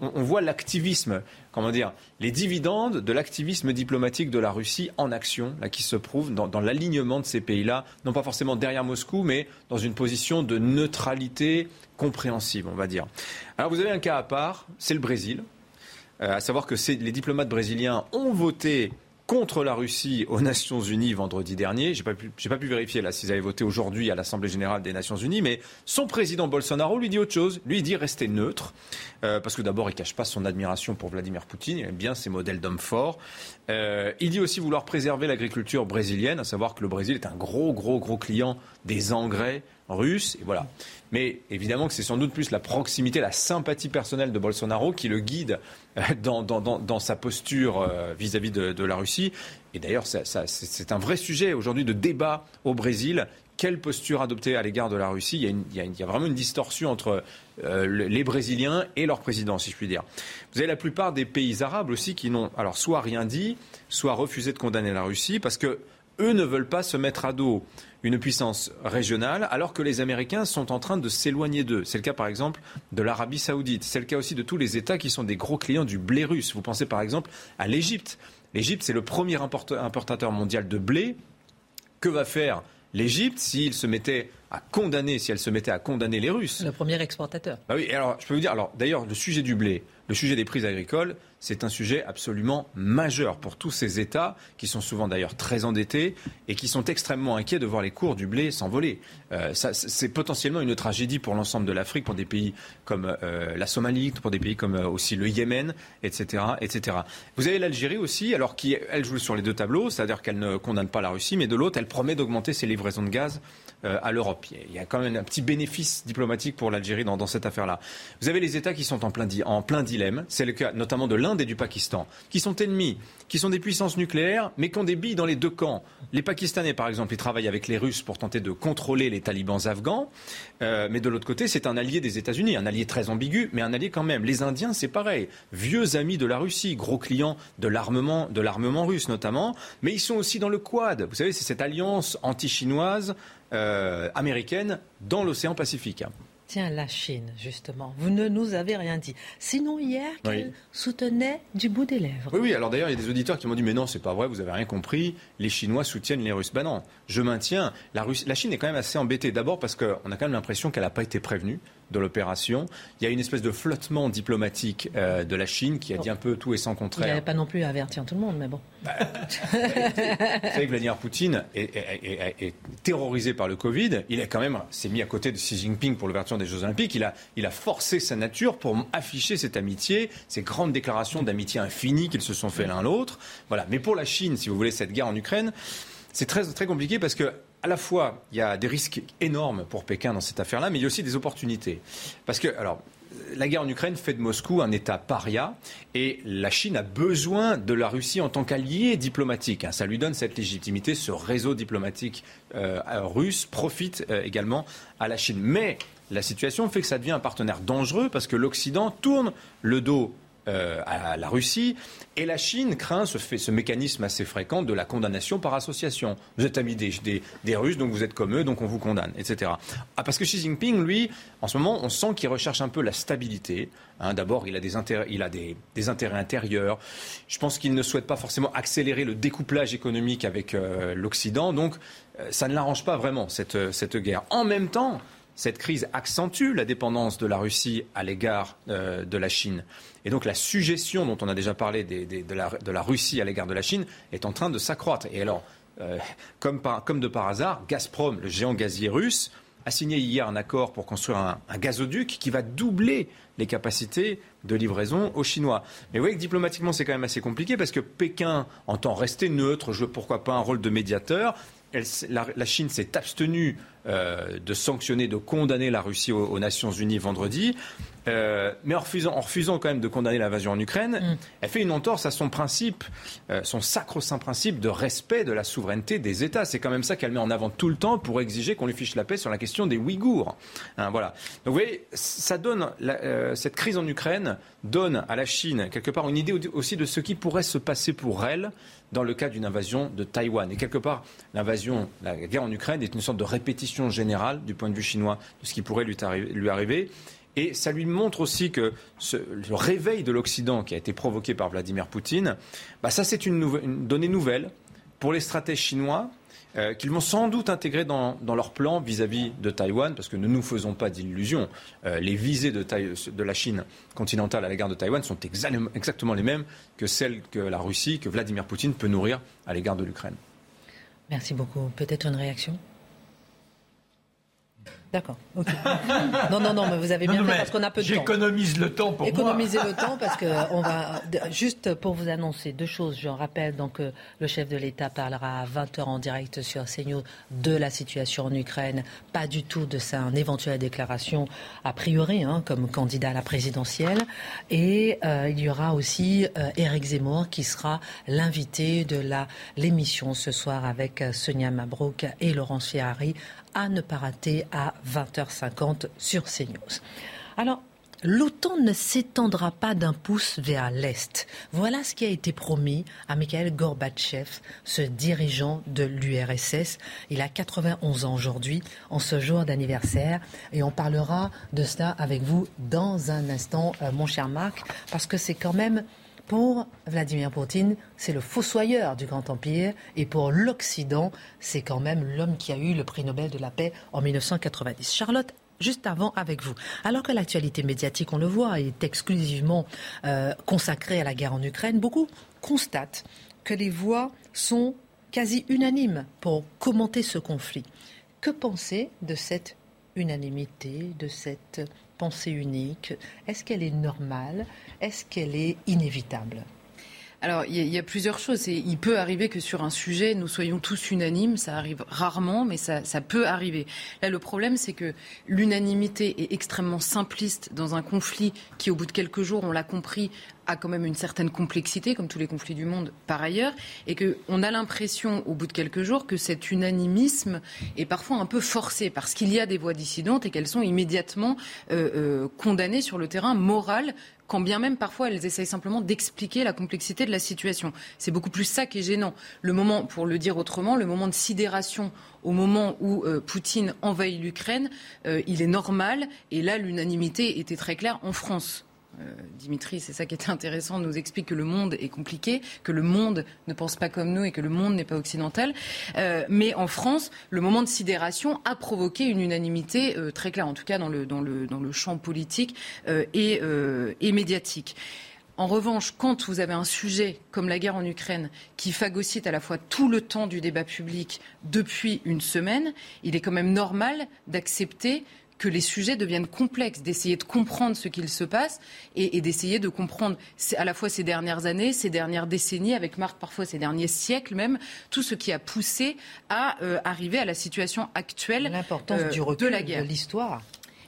on, voit l'activisme, comment dire, les dividendes de l'activisme diplomatique de la Russie en action, là qui se prouve dans, l'alignement de ces pays-là, non pas forcément derrière Moscou, mais dans une position de neutralité compréhensible, on va dire. Alors vous avez un cas à part, c'est le Brésil. Euh, à savoir que les diplomates brésiliens ont voté contre la Russie aux Nations Unies vendredi dernier. J'ai pas pu, pas pu vérifier là s'ils avaient voté aujourd'hui à l'Assemblée générale des Nations Unies, mais son président Bolsonaro lui dit autre chose. Lui dit rester neutre, euh, parce que d'abord il cache pas son admiration pour Vladimir Poutine, il aime bien ses modèles d'hommes forts. Euh, il dit aussi vouloir préserver l'agriculture brésilienne, à savoir que le Brésil est un gros, gros, gros client des engrais russes. Et voilà. Mais évidemment que c'est sans doute plus la proximité, la sympathie personnelle de Bolsonaro qui le guide euh, dans, sa posture euh, vis-à-vis de, la Russie. Et d'ailleurs, c'est un vrai sujet aujourd'hui de débat au Brésil. Quelle posture adopter à l'égard de la Russie? Il y, a vraiment une distorsion entre euh, les Brésiliens et leur président, si je puis dire. Vous avez la plupart des pays arabes aussi qui n'ont alors soit rien dit, soit refusé de condamner la Russie parce que eux ne veulent pas se mettre à dos une puissance régionale, alors que les Américains sont en train de s'éloigner d'eux. C'est le cas par exemple de l'Arabie saoudite. C'est le cas aussi de tous les États qui sont des gros clients du blé russe. Vous pensez par exemple à l'Égypte. L'Égypte, c'est le premier importateur mondial de blé. Que va faire l'Égypte s'il se mettait à condamner, si elle se mettait à condamner les Russes Le premier exportateur. Ah oui, alors je peux vous dire, alors d'ailleurs, le sujet du blé, le sujet des prix agricoles, c'est un sujet absolument majeur pour tous ces États qui sont souvent d'ailleurs très endettés et qui sont extrêmement inquiets de voir les cours du blé s'envoler. Euh, c'est potentiellement une tragédie pour l'ensemble de l'Afrique, pour des pays comme euh, la Somalie, pour des pays comme euh, aussi le Yémen, etc., etc. Vous avez l'Algérie aussi, alors qui elle joue sur les deux tableaux, c'est-à-dire qu'elle ne condamne pas la Russie, mais de l'autre, elle promet d'augmenter ses livraisons de gaz à l'Europe. Il y a quand même un petit bénéfice diplomatique pour l'Algérie dans, cette affaire-là. Vous avez les États qui sont en plein, dilemme. C'est le cas notamment de l'Inde et du Pakistan, qui sont ennemis, qui sont des puissances nucléaires, mais qui ont des billes dans les deux camps. Les Pakistanais, par exemple, ils travaillent avec les Russes pour tenter de contrôler les talibans afghans, euh, mais de l'autre côté, c'est un allié des États-Unis, un allié très ambigu, mais un allié quand même. Les Indiens, c'est pareil, vieux amis de la Russie, gros clients de l'armement, de l'armement russe notamment, mais ils sont aussi dans le Quad. Vous savez, c'est cette alliance anti-chinoise euh, américaine dans l'océan Pacifique. Tiens, la Chine, justement. Vous ne nous avez rien dit. Sinon, hier, qu'elle soutenait du bout des lèvres. Oui, oui. Alors d'ailleurs, il y a des auditeurs qui m'ont dit Mais non, c'est pas vrai, vous avez rien compris. Les Chinois soutiennent les Russes. Ben non, je maintiens. La, la Chine est quand même assez embêtée. D'abord parce qu'on a quand même l'impression qu'elle n'a pas été prévenue de l'opération. Il y a une espèce de flottement diplomatique euh, de la Chine qui a dit un peu tout et sans contraire. Il n'avait pas non plus à avertir tout le monde, mais bon. Bah, vous savez que Vladimir Poutine est, terrorisé par le Covid. Il a quand même s'est mis à côté de Xi Jinping pour l'ouverture des Jeux Olympiques. Il a, il a forcé sa nature pour afficher cette amitié, ces grandes déclarations d'amitié infinie qu'ils se sont fait l'un l'autre. Voilà. Mais pour la Chine, si vous voulez, cette guerre en Ukraine, c'est très, très compliqué parce que à la fois, il y a des risques énormes pour Pékin dans cette affaire-là, mais il y a aussi des opportunités. Parce que, alors, la guerre en Ukraine fait de Moscou un État paria et la Chine a besoin de la Russie en tant qu'allié diplomatique. Hein. Ça lui donne cette légitimité. Ce réseau diplomatique euh, russe profite euh, également à la Chine. Mais la situation fait que ça devient un partenaire dangereux parce que l'Occident tourne le dos euh, à la Russie. Et la Chine craint ce, mécanisme assez fréquent de la condamnation par association. Vous êtes amis des, Russes, donc vous êtes comme eux, donc on vous condamne, etc. Ah, parce que Xi Jinping, lui, en ce moment, on sent qu'il recherche un peu la stabilité. Hein. D'abord, il a, des intérêts, il a des, intérêts intérieurs. Je pense qu'il ne souhaite pas forcément accélérer le découplage économique avec euh, l'Occident. Donc, euh, ça ne l'arrange pas vraiment, cette, cette guerre. En même temps, cette crise accentue la dépendance de la Russie à l'égard euh, de la Chine. Et donc la suggestion dont on a déjà parlé de, la, Russie à l'égard de la Chine est en train de s'accroître. Et alors, euh, comme, de par hasard, Gazprom, le géant gazier russe, a signé hier un accord pour construire un, gazoduc qui va doubler les capacités de livraison aux Chinois. Mais vous voyez que diplomatiquement, c'est quand même assez compliqué parce que Pékin entend rester neutre, jouer pourquoi pas un rôle de médiateur. La, Chine s'est abstenue euh, de sanctionner, de condamner la Russie aux, Nations Unies vendredi, euh, mais en refusant, en refusant, quand même de condamner l'invasion en Ukraine, mm. elle fait une entorse à son principe, euh, son sacro-saint principe de respect de la souveraineté des États. C'est quand même ça qu'elle met en avant tout le temps pour exiger qu'on lui fiche la paix sur la question des Ouïghours. Hein, voilà. Donc vous voyez, ça donne cette crise en Ukraine donne à la Chine quelque part une idée aussi de ce qui pourrait se passer pour elle dans le cas d'une invasion de Taïwan. Et quelque part, l'invasion, la guerre en Ukraine est une sorte de répétition générale du point de vue chinois de ce qui pourrait lui, arriver. Et ça lui montre aussi que le réveil de l'Occident qui a été provoqué par Vladimir Poutine, bah ça c'est une, une, donnée nouvelle pour les stratèges chinois euh, qu'ils vont sans doute intégrer dans, leur plan vis-à-vis de Taïwan, parce que ne nous faisons pas d'illusions. Euh, les visées de, de, la Chine continentale à l'égard de Taïwan sont exactement les mêmes que celles que la Russie, que Vladimir Poutine peut nourrir à l'égard de l'Ukraine. Merci beaucoup. Peut-être une réaction? D'accord. non, non, non, mais vous avez bien fait parce qu'on a peu de temps. J'économise le temps pour Économiser le temps parce que <laughs> on va juste pour vous annoncer deux choses. Je rappelle donc que le chef de l'État parlera à 20 h en direct sur CNews de la situation en Ukraine, pas du tout de sa éventuelle déclaration a priori hein, comme candidat à la présidentielle. Et euh, il y aura aussi euh, Éric Zemmour qui sera l'invité de la l'émission ce soir avec euh, Sonia Mabrouk et Laurence Ferrari à ne pas rater à 20h50 sur CNews. Alors, L'OTAN ne s'étendra pas d'un pouce vers l'Est. Voilà ce qui a été promis à Mikhail Gorbatchev, ce dirigeant de l'URSS. Il a 91 ans aujourd'hui, en ce jour d'anniversaire. Et on parlera de cela avec vous dans un instant, euh, mon cher Marc, parce que c'est quand même pour Vladimir Poutine, c'est le fossoyeur du Grand Empire. Et pour l'Occident, c'est quand même l'homme qui a eu le prix Nobel de la paix en 1990. Charlotte, juste avant avec vous. Alors que l'actualité médiatique, on le voit, est exclusivement euh, consacrée à la guerre en Ukraine, beaucoup constatent que les voix sont quasi unanimes pour commenter ce conflit. Que penser de cette unanimité, de cette pensée unique? Est-ce qu'elle est normale? Est-ce qu'elle est inévitable? Alors, il y, a plusieurs choses. Il peut arriver que sur un sujet, nous soyons tous unanimes. Ça arrive rarement, mais ça, ça peut arriver. Là, le problème, c'est que l'unanimité est extrêmement simpliste dans un conflit qui, au bout de quelques jours, on l'a compris, a quand même une certaine complexité, comme tous les conflits du monde par ailleurs, et qu'on a l'impression, au bout de quelques jours, que cet unanimisme est parfois un peu forcé, parce qu'il y a des voix dissidentes et qu'elles sont immédiatement euh, euh, condamnées sur le terrain moral quand bien même parfois elles essayent simplement d'expliquer la complexité de la situation. C'est beaucoup plus ça qui est gênant. Le moment, pour le dire autrement, le moment de sidération au moment où euh, Poutine envahit l'Ukraine, il est normal. Et là, l'unanimité était très claire en France. Euh, Dimitri, c'est ça qui était intéressant, nous explique que le monde est compliqué, que le monde ne pense pas comme nous et que le monde n'est pas occidental. Euh, mais en France, le moment de sidération a provoqué une unanimité euh, très claire, en tout cas dans le, dans le, dans le champ politique et, et médiatique. En revanche, quand vous avez un sujet comme la guerre en Ukraine qui phagocyte à la fois tout le temps du débat public depuis une semaine, il est quand même normal d'accepter que les sujets deviennent complexes, d'essayer de comprendre ce qu'il se passe et, d'essayer de comprendre à la fois ces dernières années, ces dernières décennies, avec Marc parfois ces derniers siècles même, tout ce qui a poussé à euh, arriver à la situation actuelle L'importance euh, du recul de la guerre. De l'histoire.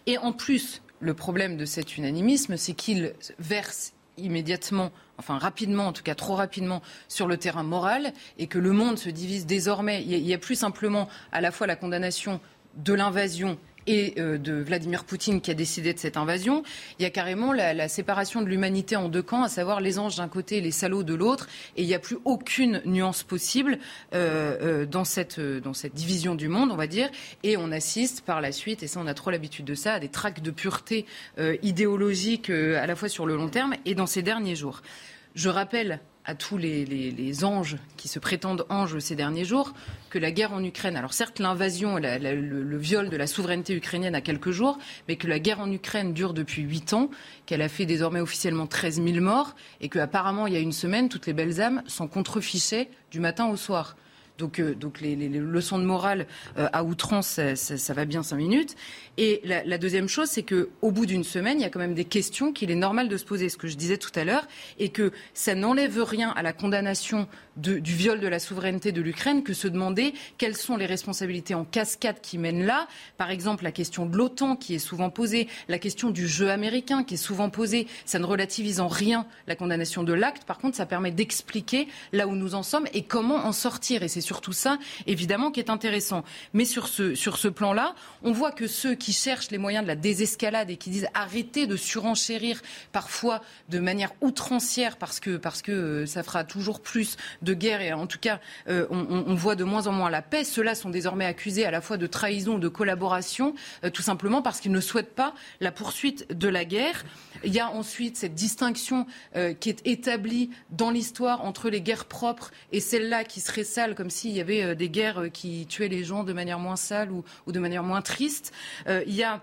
Et en plus, le problème de cet unanimisme, c'est qu'il verse immédiatement, enfin rapidement, en tout cas trop rapidement, sur le terrain moral, et que le monde se divise désormais. Il y a plus simplement à la fois la condamnation de l'invasion et euh, de Vladimir Poutine qui a décidé de cette invasion. Il y a carrément la, séparation de l'humanité en deux camps, à savoir les anges d'un côté et les salauds de l'autre. Et il n'y a plus aucune nuance possible euh, euh, dans, cette, dans cette division du monde, on va dire. Et on assiste par la suite, et ça on a trop l'habitude de ça, à des tracts de pureté idéologique à la fois sur le long terme et dans ces derniers jours. Je rappelle à tous les, anges qui se prétendent anges ces derniers jours que la guerre en Ukraine, alors certes l'invasion, le, le, viol de la souveraineté ukrainienne a quelques jours, mais que la guerre en Ukraine dure depuis huit ans, qu'elle a fait désormais officiellement 13 000 morts, et qu'apparemment il y a une semaine, toutes les belles âmes s'en contrefichaient du matin au soir. Donc, euh, donc les, leçons de morale euh, à outrance, ça, va bien cinq minutes. Et la, deuxième chose, c'est qu'au bout d'une semaine, il y a quand même des questions qu'il est normal de se poser, ce que je disais tout à l'heure, et que ça n'enlève rien à la condamnation du viol de la souveraineté de l'Ukraine que se demander quelles sont les responsabilités en cascade qui mènent là. Par exemple, la question de l'OTAN qui est souvent posée, la question du jeu américain qui est souvent posée. Ça ne relativise en rien la condamnation de l'acte. Par contre, ça permet d'expliquer là où nous en sommes et comment en sortir. Et c'est surtout ça, évidemment, qui est intéressant. Mais sur ce, sur ce plan-là, on voit que ceux qui cherchent les moyens de la désescalade et qui disent arrêtez de surenchérir parfois de manière outrancière parce que, parce que euh, ça fera toujours plus de guerre et en tout cas on, on, voit de moins en moins la paix, ceux-là sont désormais accusés à la fois de trahison ou de collaboration, tout simplement parce qu'ils ne souhaitent pas la poursuite de la guerre. Il y a ensuite cette distinction qui est établie dans l'histoire entre les guerres propres et celles-là qui seraient sales, comme s'il y avait des guerres qui tuaient les gens de manière moins sale ou, ou de manière moins triste. il y a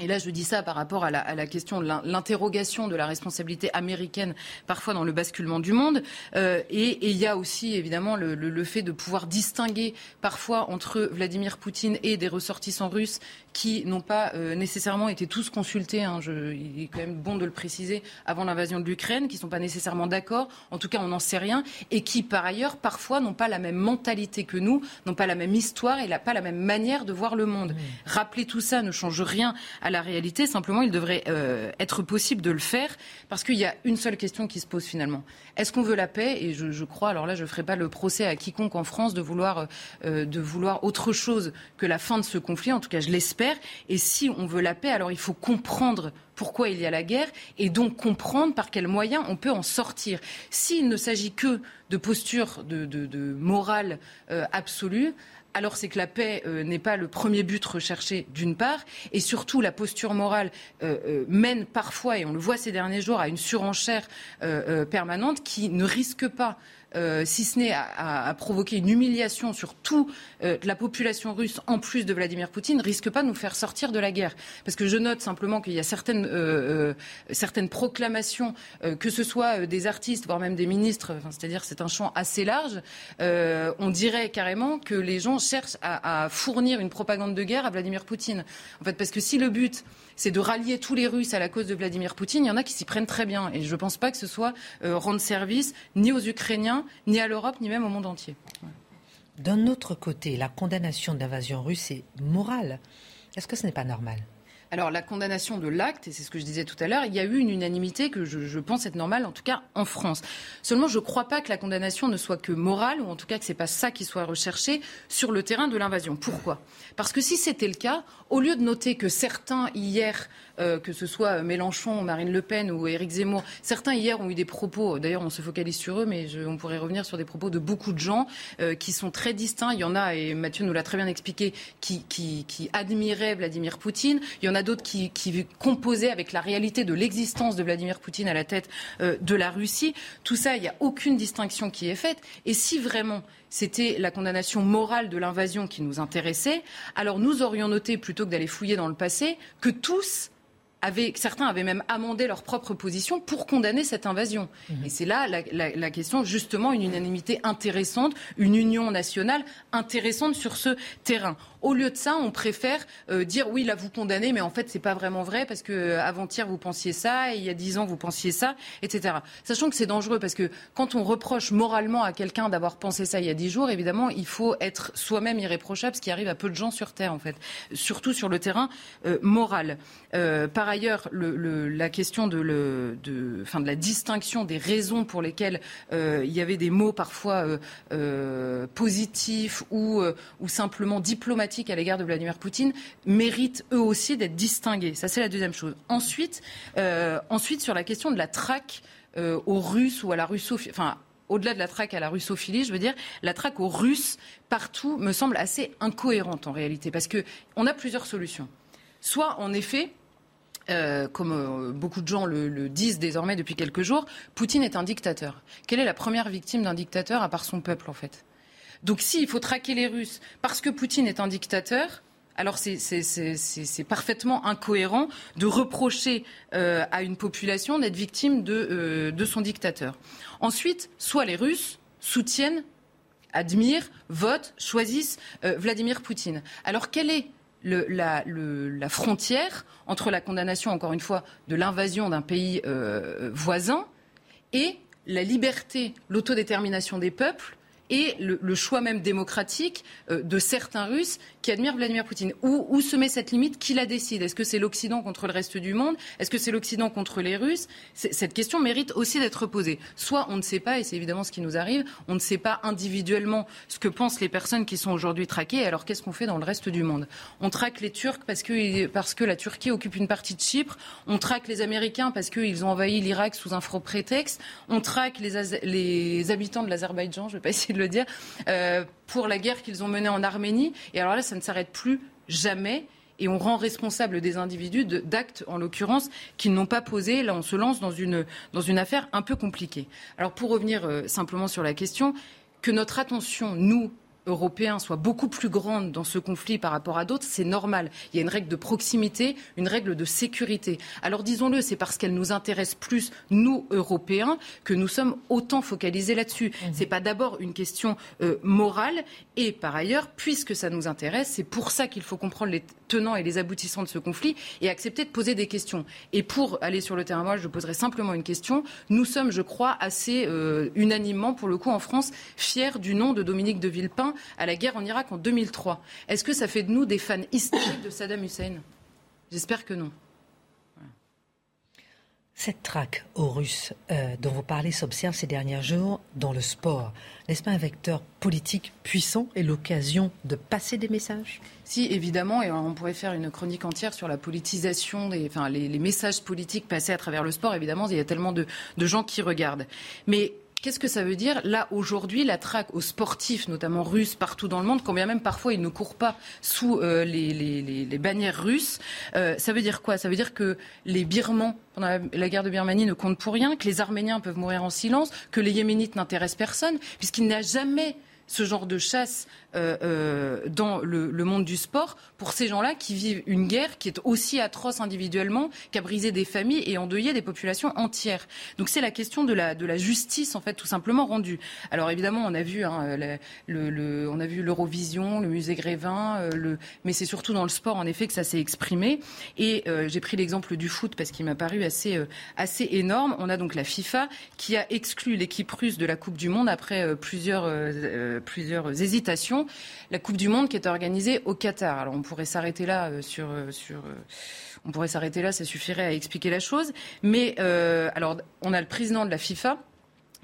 et là, je dis ça par rapport à la, question de l'interrogation de la responsabilité américaine, parfois dans le basculement du monde. Euh, et il y a aussi, évidemment, le, fait de pouvoir distinguer parfois entre Vladimir Poutine et des ressortissants russes qui n'ont pas euh, nécessairement été tous consultés, hein, je, il est quand même bon de le préciser, avant l'invasion de l'Ukraine, qui ne sont pas nécessairement d'accord, en tout cas on n'en sait rien, et qui par ailleurs parfois n'ont pas la même mentalité que nous, n'ont pas la même histoire et pas la même manière de voir le monde. Rappeler tout ça ne change rien à la réalité. Simplement, il devrait euh, être possible de le faire parce qu'il y a une seule question qui se pose finalement. Est-ce qu'on veut la paix? Et je, crois, alors là, je ne ferai pas le procès à quiconque en France de vouloir, euh, de vouloir autre chose que la fin de ce conflit. En tout cas, je l'espère. Et si on veut la paix, alors il faut comprendre pourquoi il y a la guerre et donc comprendre par quels moyens on peut en sortir. S'il ne s'agit que de posture de, morale euh, absolue, alors c'est que la paix euh, n'est pas le premier but recherché d'une part, et surtout la posture morale euh, mène parfois, et on le voit ces derniers jours, à une surenchère permanente qui ne risque pas euh, si ce n'est à, provoquer une humiliation sur toute euh, la population russe, en plus de Vladimir Poutine, risque pas de nous faire sortir de la guerre. Parce que je note simplement qu'il y a certaines, euh, certaines proclamations, que ce soit des artistes, voire même des ministres, c'est-à-dire c'est un champ assez large, on dirait carrément que les gens cherchent à, à fournir une propagande de guerre à Vladimir Poutine. En fait, parce que si le but c'est de rallier tous les Russes à la cause de Vladimir Poutine. Il y en a qui s'y prennent très bien. Et je ne pense pas que ce soit euh, rendre service ni aux Ukrainiens, ni à l'Europe, ni même au monde entier. D'un autre côté, la condamnation d'invasion russe est morale. Est-ce que ce n'est pas normal? Alors la condamnation de l'acte, et c'est ce que je disais tout à l'heure, il y a eu une unanimité que je, pense être normale, en tout cas en France. Seulement, je ne crois pas que la condamnation ne soit que morale, ou en tout cas que ce n'est pas ça qui soit recherché sur le terrain de l'invasion. Pourquoi? Parce que si c'était le cas, au lieu de noter que certains hier, euh, que ce soit Mélenchon, Marine Le Pen ou Éric Zemmour, certains hier ont eu des propos, d'ailleurs on se focalise sur eux, mais on pourrait revenir sur des propos de beaucoup de gens euh, qui sont très distincts. Il y en a, et Mathieu nous l'a très bien expliqué, qui, qui, admiraient Vladimir Poutine. Il y en a d'autres qui, qui composaient avec la réalité de l'existence de Vladimir Poutine à la tête euh, de la Russie. Tout ça, il n'y a aucune distinction qui est faite. Et si vraiment c'était la condamnation morale de l'invasion qui nous intéressait, alors nous aurions noté, plutôt que d'aller fouiller dans le passé, que tous certains avaient même amendé leur propre position pour condamner cette invasion. Mhm. Et c'est là la, question, justement, une unanimité intéressante, une union nationale intéressante sur ce terrain. Au lieu de ça, on préfère euh, dire oui, là vous condamnez, mais en fait c'est pas vraiment vrai parce que euh, avant-hier vous pensiez ça, et il y a dix ans vous pensiez ça, etc. Sachant que c'est dangereux parce que quand on reproche moralement à quelqu'un d'avoir pensé ça il y a dix jours, évidemment il faut être soi-même irréprochable, ce qui arrive à peu de gens sur terre en fait, surtout sur le terrain euh, moral. par ailleurs, le, la question de, la distinction des raisons pour lesquelles il y avait des mots parfois positifs ou simplement diplomatiques à l'égard de Vladimir Poutine méritent eux aussi d'être distingués. Ça, c'est la deuxième chose. Ensuite, euh, ensuite sur la question de la traque euh, aux Russes ou à la russophilie, enfin, au-delà de la traque à la russophilie, je veux dire, la traque aux Russes partout me semble assez incohérente en réalité, parce qu'on a plusieurs solutions. Soit, en effet, euh, comme beaucoup de gens le, disent désormais depuis quelques jours, Poutine est un dictateur. Quelle est la première victime d'un dictateur à part son peuple, en fait? Donc s'il faut traquer les Russes parce que Poutine est un dictateur, alors c'est parfaitement incohérent de reprocher euh, à une population d'être victime euh, de, son dictateur. Ensuite, soit les Russes soutiennent, admirent, votent, choisissent euh, Vladimir Poutine. Alors quelle est la, frontière entre la condamnation, encore une fois, de l'invasion d'un pays voisin et la liberté, l'autodétermination des peuples et le, choix même démocratique euh, de certains Russes qui admirent Vladimir Poutine. Où, où se met cette limite? Qui la décide? Est-ce que c'est l'Occident contre le reste du monde? Est-ce que c'est l'Occident contre les Russes? Cette question mérite aussi d'être posée. Soit on ne sait pas, et c'est évidemment ce qui nous arrive, on ne sait pas individuellement ce que pensent les personnes qui sont aujourd'hui traquées. Alors qu'est-ce qu'on fait dans le reste du monde? On traque les Turcs parce que, parce que la Turquie occupe une partie de Chypre. On traque les Américains parce qu'ils ont envahi l'Irak sous un faux prétexte. On traque les, les habitants de l'Azerbaïdjan, je ne vais pas essayer de le dire, euh, pour la guerre qu'ils ont menée en Arménie. Et alors là, ça ne s'arrête plus jamais et on rend responsable des individus d'actes, en l'occurrence, qu'ils n'ont pas posés. Là, on se lance dans une, dans une affaire un peu compliquée. Alors, pour revenir euh, simplement sur la question, que notre attention, nous, européen soit beaucoup plus grande dans ce conflit par rapport à d'autres, c'est normal. Il y a une règle de proximité, une règle de sécurité. Alors disons-le, c'est parce qu'elle nous intéresse plus, nous, Européens, que nous sommes autant focalisés là-dessus. Ce mhm. C'est pas d'abord une question euh, morale. Et par ailleurs, puisque ça nous intéresse, c'est pour ça qu'il faut comprendre les tenants et les aboutissants de ce conflit et accepter de poser des questions. Et pour aller sur le terrain, moi, je poserai simplement une question. Nous sommes, je crois, assez euh, unanimement, pour le coup, en France, fiers du nom de Dominique de Villepin à la guerre en Irak en 2003. Est-ce que ça fait de nous des fans historiques de Saddam Hussein? J'espère que non. Cette traque aux Russes euh, dont vous parlez s'observe ces derniers jours dans le sport. N'est-ce pas un vecteur politique puissant et l'occasion de passer des messages? Si, évidemment, et on pourrait faire une chronique entière sur la politisation, des, enfin, les, messages politiques passés à travers le sport. Évidemment, il y a tellement de, de gens qui regardent. Mais Qu'est-ce que ça veut dire Là, aujourd'hui, la traque aux sportifs, notamment russes, partout dans le monde, quand bien même parfois ils ne courent pas sous euh, les, bannières russes, euh, ça veut dire quoi? Ça veut dire que les Birmans, pendant la, guerre de Birmanie, ne comptent pour rien, que les Arméniens peuvent mourir en silence, que les Yéménites n'intéressent personne, puisqu'il n'y a jamais ce genre de chasse euh, euh, dans le, monde du sport pour ces gens-là qui vivent une guerre qui est aussi atroce individuellement, qui a brisé des familles et endeuillé des populations entières. Donc c'est la question de la, justice en fait tout simplement rendue. Alors évidemment on a vu hein, on a vu l'Eurovision, le musée Grévin, euh, mais c'est surtout dans le sport en effet que ça s'est exprimé. Et j'ai pris l'exemple du foot parce qu'il m'a paru assez assez énorme. On a donc la FIFA qui a exclu l'équipe russe de la Coupe du Monde après plusieurs plusieurs hésitations la Coupe du Monde qui est organisée au Qatar. Alors on pourrait s'arrêter là euh, sur, euh, sur euh, on pourrait s'arrêter là, ça suffirait à expliquer la chose. Mais alors on a le président de la FIFA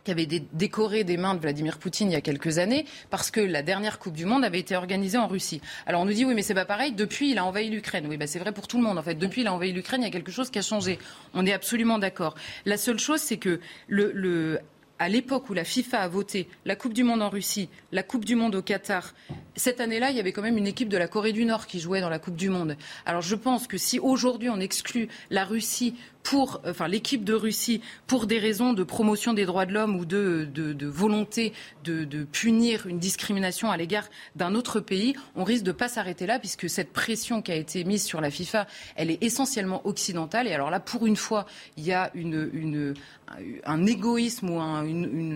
qui avait décoré des mains de Vladimir Poutine il y a quelques années parce que la dernière Coupe du Monde avait été organisée en Russie. Alors on nous dit oui mais c'est pas pareil, depuis il a envahi l'Ukraine. Oui bah c'est vrai pour tout le monde en fait. Depuis il a envahi l'Ukraine, il y a quelque chose qui a changé. On est absolument d'accord. La seule chose c'est que le à l'époque où la FIFA a voté la Coupe du Monde en Russie, la Coupe du Monde au Qatar, cette année-là, il y avait quand même une équipe de la Corée du Nord qui jouait dans la Coupe du Monde. Alors je pense que si aujourd'hui on exclut la Russie pour, enfin l'équipe de Russie pour des raisons de promotion des droits de l'homme ou de, volonté de, punir une discrimination à l'égard d'un autre pays, on risque de ne pas s'arrêter là puisque cette pression qui a été mise sur la FIFA, elle est essentiellement occidentale. Et alors là, pour une fois, il y a une, une, un égoïsme ou un,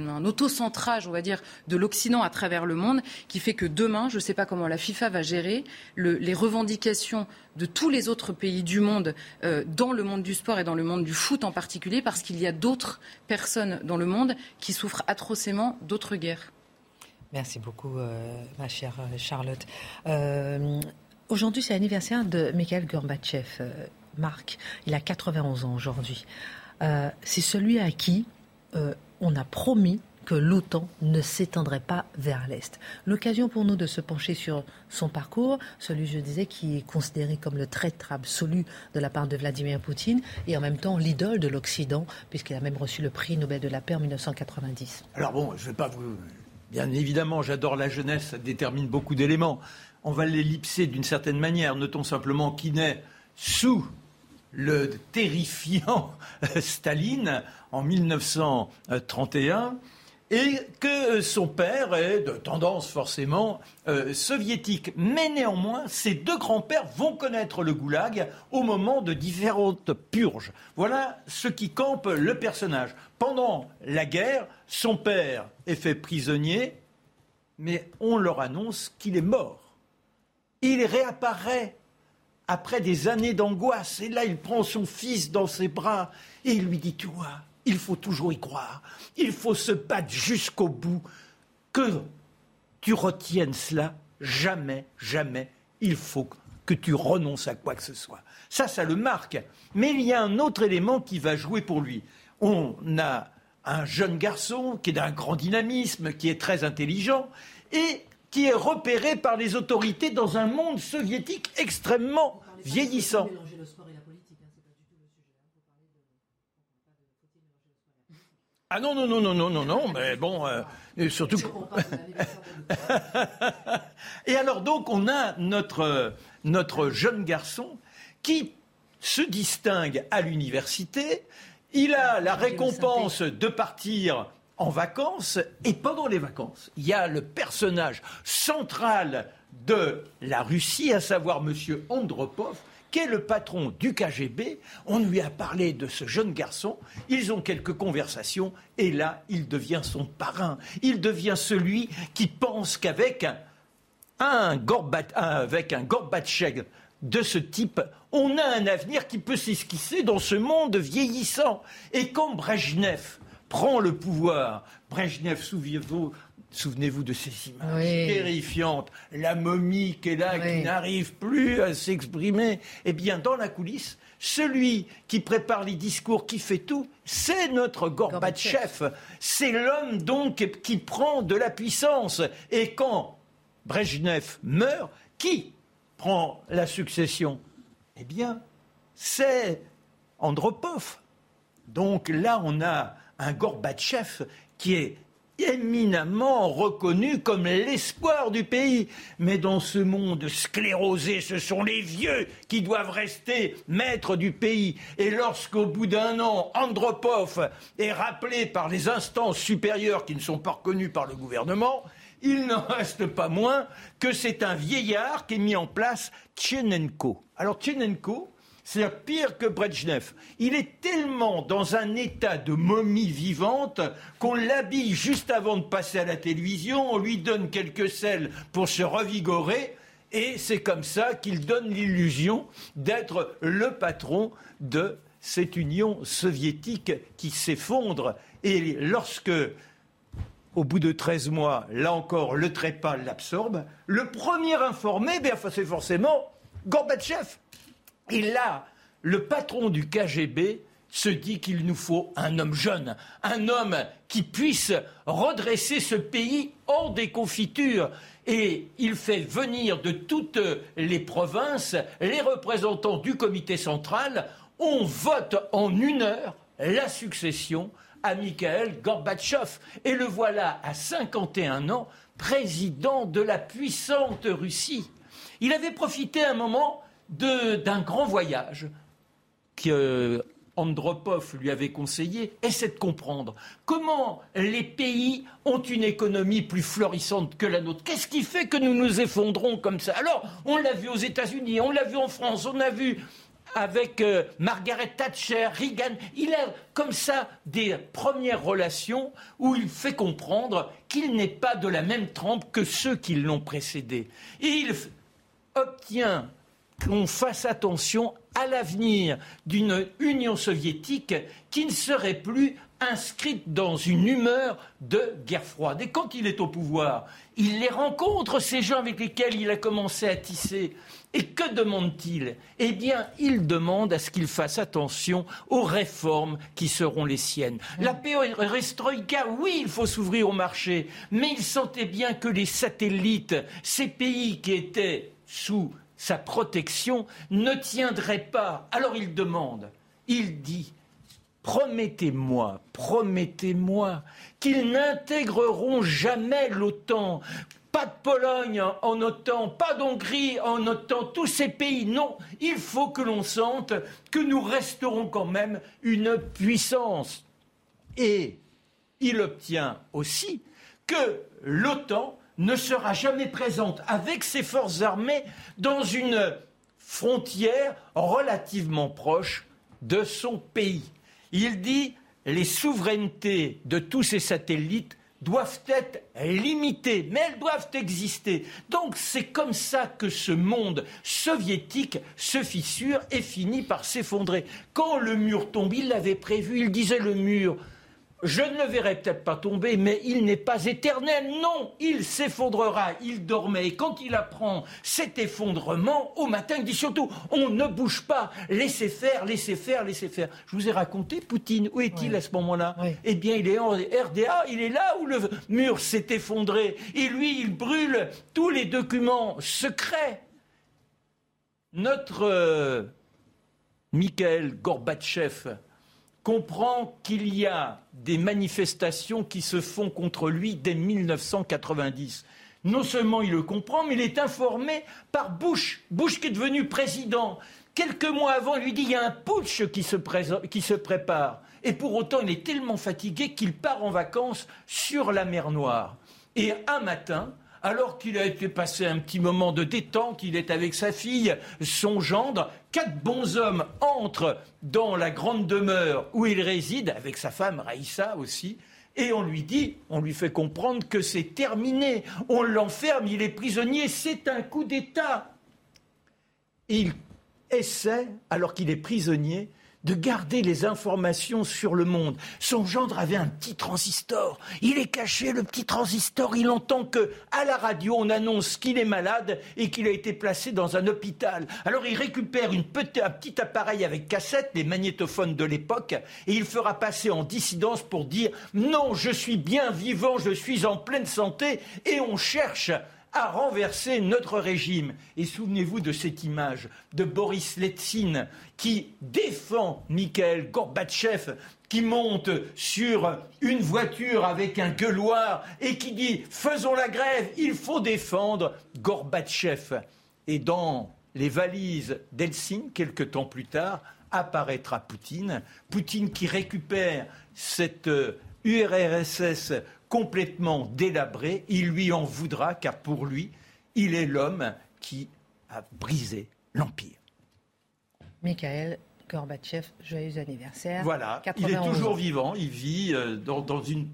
un autocentrage, on va dire, de l'Occident à travers le monde, qui fait que demain, je ne sais pas comment la FIFA va gérer le, les revendications de tous les autres pays du monde, euh, dans le monde du sport et dans le monde du foot en particulier, parce qu'il y a d'autres personnes dans le monde qui souffrent atrocement d'autres guerres. Merci beaucoup, euh, ma chère euh, Charlotte. aujourd'hui, c'est l'anniversaire de Mikhail Gorbatchev. Marc, il a 91 ans aujourd'hui. Euh, c'est celui à qui euh, on a promis que l'OTAN ne s'étendrait pas vers l'Est. L'occasion pour nous de se pencher sur son parcours, celui, je disais, qui est considéré comme le traître absolu de la part de Vladimir Poutine et en même temps l'idole de l'Occident, puisqu'il a même reçu le prix Nobel de la paix en 1990. Alors bon, je ne vais pas vous... Bien évidemment, j'adore la jeunesse, ça détermine beaucoup d'éléments. On va l'ellipser d'une certaine manière. Notons simplement qu'il naît sous le terrifiant <laughs> Staline en 1931 et que son père est de tendance forcément euh, soviétique. Mais néanmoins, ses deux grands-pères vont connaître le goulag au moment de différentes purges. Voilà ce qui campe le personnage. Pendant la guerre, son père est fait prisonnier, mais on leur annonce qu'il est mort. Il réapparaît après des années d'angoisse. Et là, il prend son fils dans ses bras et il lui dit, tu vois, il faut toujours y croire. Il faut se battre jusqu'au bout. Que tu retiennes cela, jamais, jamais, il faut que tu renonces à quoi que ce soit. Ça, ça le marque. Mais il y a un autre élément qui va jouer pour lui. On a un jeune garçon qui est d'un grand dynamisme, qui est très intelligent et qui est repéré par les autorités dans un monde soviétique extrêmement vieillissant. Ah non, non, non, non, non, non, non, mais bon, euh, surtout. <laughs> et alors donc, on a notre, notre jeune garçon qui se distingue à l'université. Il a la récompense de partir en vacances et pendant les vacances, il y a le personnage central de la Russie, à savoir M. Andropov, qui est le patron du KGB. On lui a parlé de ce jeune garçon. Ils ont quelques conversations et là, il devient son parrain. Il devient celui qui pense qu'avec un, un, avec un Gorbatchev de ce type, on a un avenir qui peut s'esquisser dans ce monde vieillissant. Et quand Brejnev prend le pouvoir, Brejnev, souvenez-vous, Souvenez-vous de ces images terrifiantes. La momie qui est là, qui n'arrive plus à s'exprimer. Eh bien, dans la coulisse, celui qui prépare les discours, qui fait tout, c'est notre Gorbatchev. C'est l'homme donc qui prend de la puissance. Et quand Brezhnev meurt, qui prend la succession? Eh bien, c'est Andropov. Donc là, on a un Gorbatchev qui est éminemment reconnu comme l'espoir du pays. Mais dans ce monde sclérosé, ce sont les vieux qui doivent rester maîtres du pays. Et lorsqu'au bout d'un an, Andropov est rappelé par les instances supérieures qui ne sont pas reconnues par le gouvernement, il n'en reste pas moins que c'est un vieillard qui est mis en place Tchenenko. Alors Tchenenko, c'est pire que Brezhnev. Il est tellement dans un état de momie vivante qu'on l'habille juste avant de passer à la télévision, on lui donne quelques sels pour se revigorer, et c'est comme ça qu'il donne l'illusion d'être le patron de cette Union soviétique qui s'effondre. Et lorsque, au bout de 13 mois, là encore, le trépas l'absorbe, le premier informé, ben, c'est forcément Gorbatchev. Et là, le patron du KGB se dit qu'il nous faut un homme jeune, un homme qui puisse redresser ce pays hors des confitures. Et il fait venir de toutes les provinces les représentants du comité central. On vote en une heure la succession à Mikhail Gorbatchev. Et le voilà à 51 ans, président de la puissante Russie. Il avait profité un moment d'un grand voyage que euh, Andropov lui avait conseillé, essaie de comprendre comment les pays ont une économie plus florissante que la nôtre? Qu'est-ce qui fait que nous nous effondrons comme ça? Alors, on l'a vu aux États-Unis, on l'a vu en France, on a vu avec euh, Margaret Thatcher, Reagan. Il a comme ça des premières relations où il fait comprendre qu'il n'est pas de la même trempe que ceux qui l'ont précédé. Et il obtient qu'on fasse attention à l'avenir d'une Union soviétique qui ne serait plus inscrite dans une humeur de guerre froide. Et quand il est au pouvoir, il les rencontre, ces gens avec lesquels il a commencé à tisser. Et que demande-t-il Eh bien, il demande à ce qu'il fasse attention aux réformes qui seront les siennes. La perestroïka, oui, il faut s'ouvrir au marché, mais il sentait bien que les satellites, ces pays qui étaient sous sa protection ne tiendrait pas. Alors il demande, il dit, promettez-moi, promettez-moi qu'ils n'intégreront jamais l'OTAN. Pas de Pologne en OTAN, pas d'Hongrie en OTAN, tous ces pays, non. Il faut que l'on sente que nous resterons quand même une puissance. Et il obtient aussi que l'OTAN ne sera jamais présente avec ses forces armées dans une frontière relativement proche de son pays. Il dit les souverainetés de tous ces satellites doivent être limitées, mais elles doivent exister. Donc c'est comme ça que ce monde soviétique se fissure et finit par s'effondrer. Quand le mur tombe, il l'avait prévu, il disait le mur, je ne le verrai peut-être pas tomber, mais il n'est pas éternel. Non, il s'effondrera. Il dormait. Et quand il apprend cet effondrement, au matin, il dit surtout, on ne bouge pas. Laissez faire, laissez faire, laissez faire. Je vous ai raconté, Poutine, où est-il à ce moment-là Eh bien, il est en RDA. Il est là où le mur s'est effondré. Et lui, il brûle tous les documents secrets. Notre euh, Mikhail Gorbatchev, comprend qu'il y a des manifestations qui se font contre lui dès 1990. Non seulement il le comprend, mais il est informé par Bush, Bush qui est devenu président. Quelques mois avant, il lui dit il y a un putsch qui se, qui se prépare. Et pour autant, il est tellement fatigué qu'il part en vacances sur la mer Noire. Et un matin, alors qu'il a été passé un petit moment de détente, il est avec sa fille, son gendre, quatre bons hommes entrent dans la grande demeure où il réside, avec sa femme Raïssa aussi, et on lui dit, on lui fait comprendre que c'est terminé, on l'enferme, il est prisonnier, c'est un coup d'État. Il essaie, alors qu'il est prisonnier, de garder les informations sur le monde. Son gendre avait un petit transistor. Il est caché, le petit transistor. Il entend que, à la radio, on annonce qu'il est malade et qu'il a été placé dans un hôpital. Alors il récupère une un petit appareil avec cassette, les magnétophones de l'époque, et il fera passer en dissidence pour dire non, je suis bien vivant, je suis en pleine santé, et on cherche à renverser notre régime. Et souvenez-vous de cette image de Boris Letsine qui défend Mikhail Gorbatchev, qui monte sur une voiture avec un gueuloir et qui dit Faisons la grève, il faut défendre Gorbatchev. Et dans les valises d'Helsinki, quelques temps plus tard, apparaîtra Poutine. Poutine qui récupère cette URSS euh, complètement délabré, il lui en voudra car pour lui, il est l'homme qui a brisé l'Empire. Michael Gorbatchev, joyeux anniversaire. Voilà, il est toujours vivant, il vit euh, dans, une,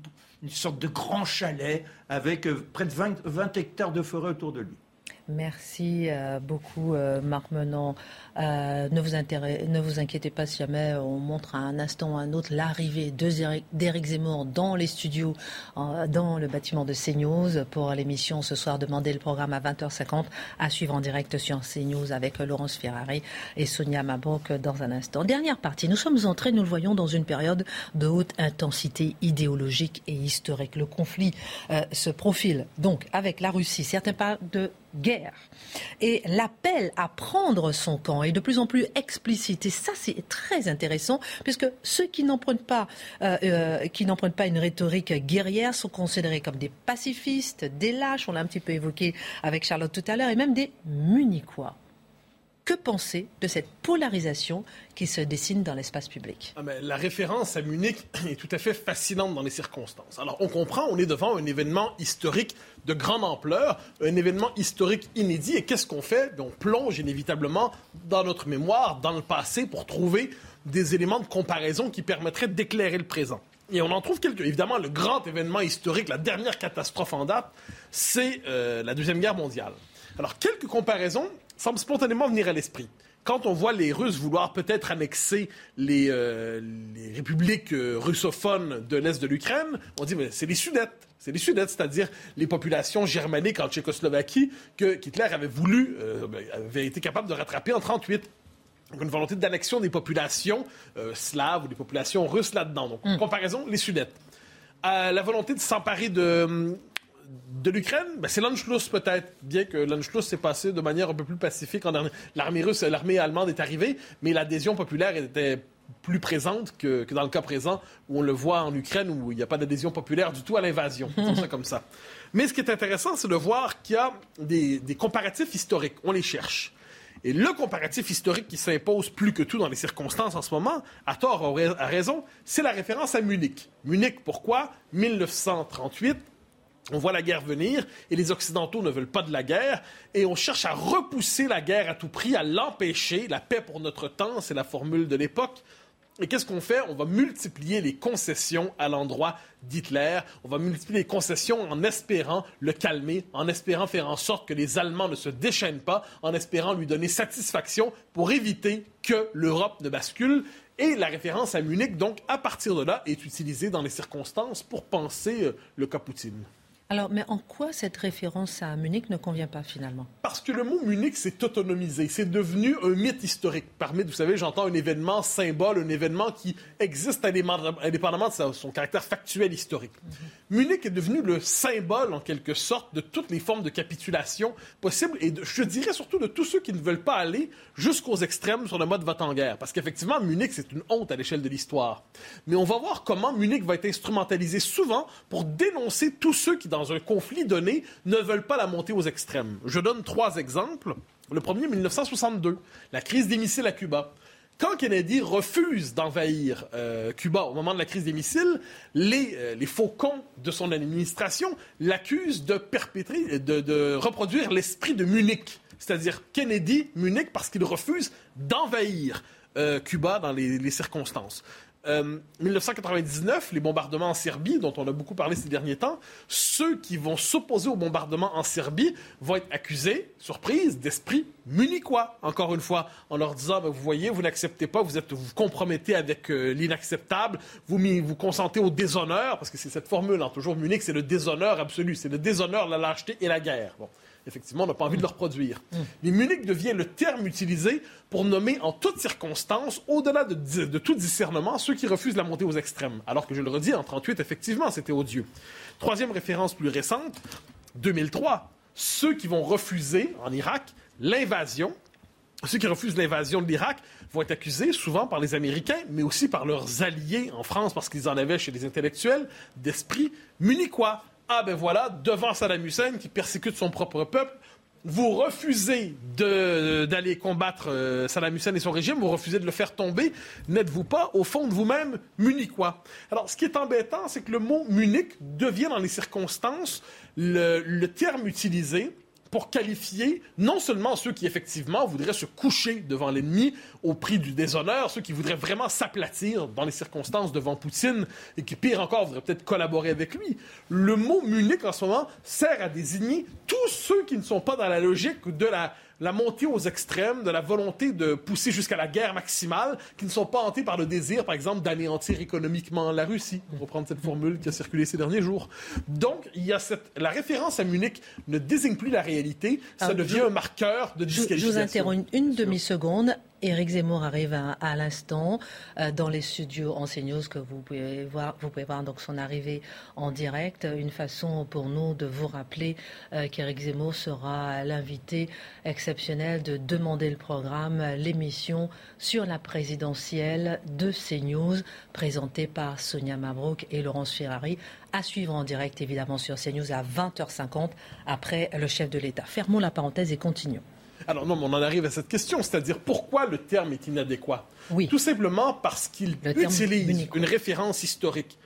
sorte de grand chalet avec euh, près de 20 hectares de forêt autour de lui. Merci euh, beaucoup, euh, Marc Menant. Euh, ne, vous inquiétez pas si jamais on montre à un instant ou à un autre l'arrivée d'Éric Zemmour dans les studios, dans le bâtiment de CNews pour l'émission ce soir. Demandez le programme à 20h50 à suivre en direct sur CNews avec Laurence Ferrari et Sonia Mabrouk dans un instant. Dernière partie. Nous sommes entrés, nous le voyons, dans une période de haute intensité idéologique et historique. Le conflit se profile donc avec la Russie. Certains parlent de guerre. Et l'appel à prendre son camp est de plus en plus explicite. Et ça, c'est très intéressant, puisque ceux qui n'empruntent pas, euh, euh, qui pas une rhétorique guerrière sont considérés comme des pacifistes, des lâches, on l'a un petit peu évoqué avec Charlotte tout à l'heure, et même des munichois. Que penser de cette polarisation qui se dessine dans l'espace public? Ah, La référence à Munich <clears throat> est tout à fait fascinante dans les circonstances. Alors on comprend, on est devant un événement historique de grande ampleur, un événement historique inédit. Et qu'est-ce qu'on fait? On plonge inévitablement dans notre mémoire, dans le passé, pour trouver des éléments de comparaison qui permettraient d'éclairer le présent. Et on en trouve quelques. Évidemment, le grand événement historique, la dernière catastrophe en date, c'est euh, la Deuxième Guerre mondiale. Alors, quelques comparaisons semble spontanément venir à l'esprit. Quand on voit les Russes vouloir peut-être annexer les, euh, républiques euh, russophones de l'Est de l'Ukraine, on dit, mais c'est les Sudètes. C'est les Sudètes, c'est-à-dire les populations germaniques en Tchécoslovaquie que Hitler avait voulu, euh, ben, avait été capable de rattraper en 1938. Donc, une volonté d'annexion des populations slaves ou des populations russes là-dedans. Donc, en hmm. comparaison, les Sudètes. la volonté de s'emparer de, de l'Ukraine, ben c'est l'Anschluss peut-être, bien que l'Anschluss s'est passé de manière un peu plus pacifique. L'armée russe, l'armée allemande est arrivée, mais l'adhésion populaire était plus présente que, dans le cas présent, où on le voit en Ukraine, où il n'y a pas d'adhésion populaire du tout à l'invasion. ça comme ça. <laughs> Mais ce qui est intéressant, c'est de voir qu'il y a des, comparatifs historiques. On les cherche. Et le comparatif historique qui s'impose plus que tout dans les circonstances en ce moment, à tort ou à raison, c'est la référence à Munich. Munich, pourquoi? 1938, on voit la guerre venir et les Occidentaux ne veulent pas de la guerre et on cherche à repousser la guerre à tout prix, à l'empêcher. La paix pour notre temps, c'est la formule de l'époque. Et qu'est-ce qu'on fait? On va multiplier les concessions à l'endroit d'Hitler. On va multiplier les concessions en espérant le calmer, en espérant faire en sorte que les Allemands ne se déchaînent pas, en espérant lui donner satisfaction pour éviter que l'Europe ne bascule. Et la référence à Munich, donc, à partir de là, est utilisée dans les circonstances pour penser euh, le cas Poutine. Alors, mais en quoi cette référence à Munich ne convient pas finalement? Parce que le mot Munich s'est autonomisé. C'est devenu un mythe historique. Parmi, vous savez, j'entends un événement symbole, un événement qui existe indépendamment de son caractère factuel historique. Mhm. Munich est devenu le symbole, en quelque sorte, de toutes les formes de capitulation possibles et je dirais surtout de tous ceux qui ne veulent pas aller jusqu'aux extrêmes sur le mode vote en guerre. Parce qu'effectivement, Munich, c'est une honte à l'échelle de l'histoire. Mais on va voir comment Munich va être instrumentalisé souvent pour dénoncer tous ceux qui, dans dans un conflit donné, ne veulent pas la monter aux extrêmes. Je donne trois exemples. Le premier, 1962, la crise des missiles à Cuba. Quand Kennedy refuse d'envahir euh, Cuba au moment de la crise des missiles, les, euh, faucons de son administration l'accusent de perpétrer, de, reproduire l'esprit de Munich, c'est-à-dire Kennedy, Munich, parce qu'il refuse d'envahir euh, Cuba dans les circonstances. 1999, euh, les bombardements en Serbie, dont on a beaucoup parlé ces derniers temps, ceux qui vont s'opposer aux bombardements en Serbie vont être accusés, surprise, d'esprit munichois, encore une fois, en leur disant, ben, vous voyez, vous n'acceptez pas, vous êtes, vous compromettez avec euh, l'inacceptable, vous, vous consentez au déshonneur, parce que c'est cette formule, hein, toujours Munich, c'est le déshonneur absolu, c'est le déshonneur, la lâcheté et la guerre. Effectivement, on n'a pas envie de le reproduire. Mais Munich devient le terme utilisé pour nommer en toutes circonstances, au-delà de, tout discernement, ceux qui refusent la montée aux extrêmes. Alors que je le redis, en 1938, effectivement, c'était odieux. Troisième référence plus récente, 2003, ceux qui vont refuser en Irak l'invasion ceux qui refusent l'invasion de l'Irak vont être accusés souvent par les Américains, mais aussi par leurs alliés en France, parce qu'ils en avaient chez les intellectuels, d'esprit munichois ah ben voilà, devant Saddam Hussein qui persécute son propre peuple, vous refusez d'aller combattre euh, Saddam Hussein et son régime, vous refusez de le faire tomber, n'êtes-vous pas, au fond de vous-même, munichois? Alors, ce qui est embêtant, c'est que le mot munique devient, dans les circonstances, le terme utilisé pour qualifier non seulement ceux qui effectivement voudraient se coucher devant l'ennemi au prix du déshonneur, ceux qui voudraient vraiment s'aplatir dans les circonstances devant Poutine et qui, pire encore, voudraient peut-être collaborer avec lui. Le mot Munich en ce moment sert à désigner tous ceux qui ne sont pas dans la logique de la la montée aux extrêmes, de la volonté de pousser jusqu'à la guerre maximale, qui ne sont pas hantés par le désir, par exemple, d'anéantir économiquement la Russie, pour reprendre cette formule qui a circulé ces derniers jours. Donc, il y a cette... la référence à Munich ne désigne plus la réalité, ça devient un marqueur de disqualification. Je, vous interromps une demi-seconde. Éric Zemmour arrive à, l'instant euh, dans les studios en que vous pouvez voir. Vous pouvez donc son arrivée en direct. Une façon pour nous de vous rappeler euh, qu'Éric Zemmour sera l'invité exceptionnel de demander le programme, l'émission sur la présidentielle de CNews, présentée par Sonia Mabrouk et Laurence Ferrari, à suivre en direct évidemment sur CNews à 20h50 après le chef de l'État. Fermons la parenthèse et continuons. Alors non, mais on en arrive à cette question, c'est-à-dire pourquoi le terme est inadéquat? Oui. Tout simplement parce qu'il utilise une référence historique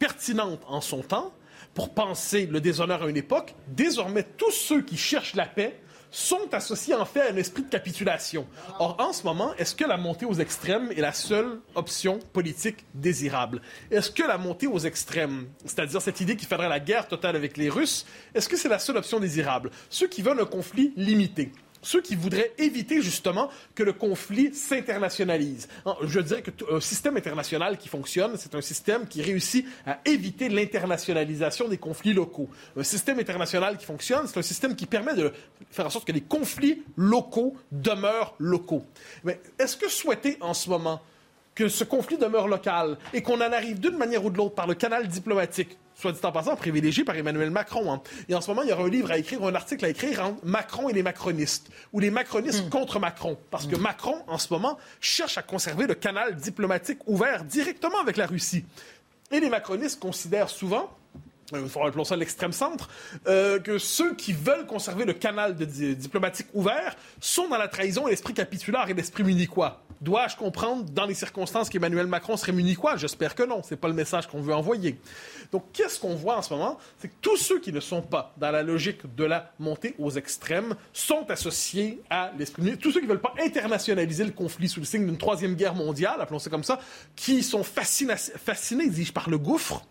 pertinente en son temps pour penser le déshonneur à une époque. Désormais, tous ceux qui cherchent la paix sont associés en fait à un esprit de capitulation. Or, en ce moment, est-ce que la montée aux extrêmes est la seule option politique désirable? Est-ce que la montée aux extrêmes, c'est-à-dire cette idée qu'il faudrait la guerre totale avec les Russes, est-ce que c'est la seule option désirable? Ceux qui veulent un conflit limité, ceux qui voudraient éviter justement que le conflit s'internationalise. Je dirais qu'un système international qui fonctionne, c'est un système qui réussit à éviter l'internationalisation des conflits locaux. Un système international qui fonctionne, c'est un système qui permet de faire en sorte que les conflits locaux demeurent locaux. Mais est-ce que souhaiter en ce moment que ce conflit demeure local et qu'on en arrive d'une manière ou de l'autre par le canal diplomatique, soit dit en passant, privilégié par Emmanuel Macron. Hein. Et en ce moment, il y aura un livre à écrire, un article à écrire entre Macron et les macronistes, ou les macronistes hmm. contre Macron. Parce que hmm. Macron, en ce moment, cherche à conserver le canal diplomatique ouvert directement avec la Russie. Et les macronistes considèrent souvent il faut un ça l'extrême centre, euh, que ceux qui veulent conserver le canal diplomatique ouvert sont dans la trahison et l'esprit capitulaire et l'esprit munichois. Dois-je comprendre dans les circonstances qu'Emmanuel Macron serait munichois? J'espère que non. C'est pas le message qu'on veut envoyer. Donc, qu'est-ce qu'on voit en ce moment? C'est que tous ceux qui ne sont pas dans la logique de la montée aux extrêmes sont associés à l'esprit. Tous ceux qui ne veulent pas internationaliser le conflit sous le signe d'une troisième guerre mondiale, appelons ça comme ça, qui sont fascinés, dis-je, par le gouffre,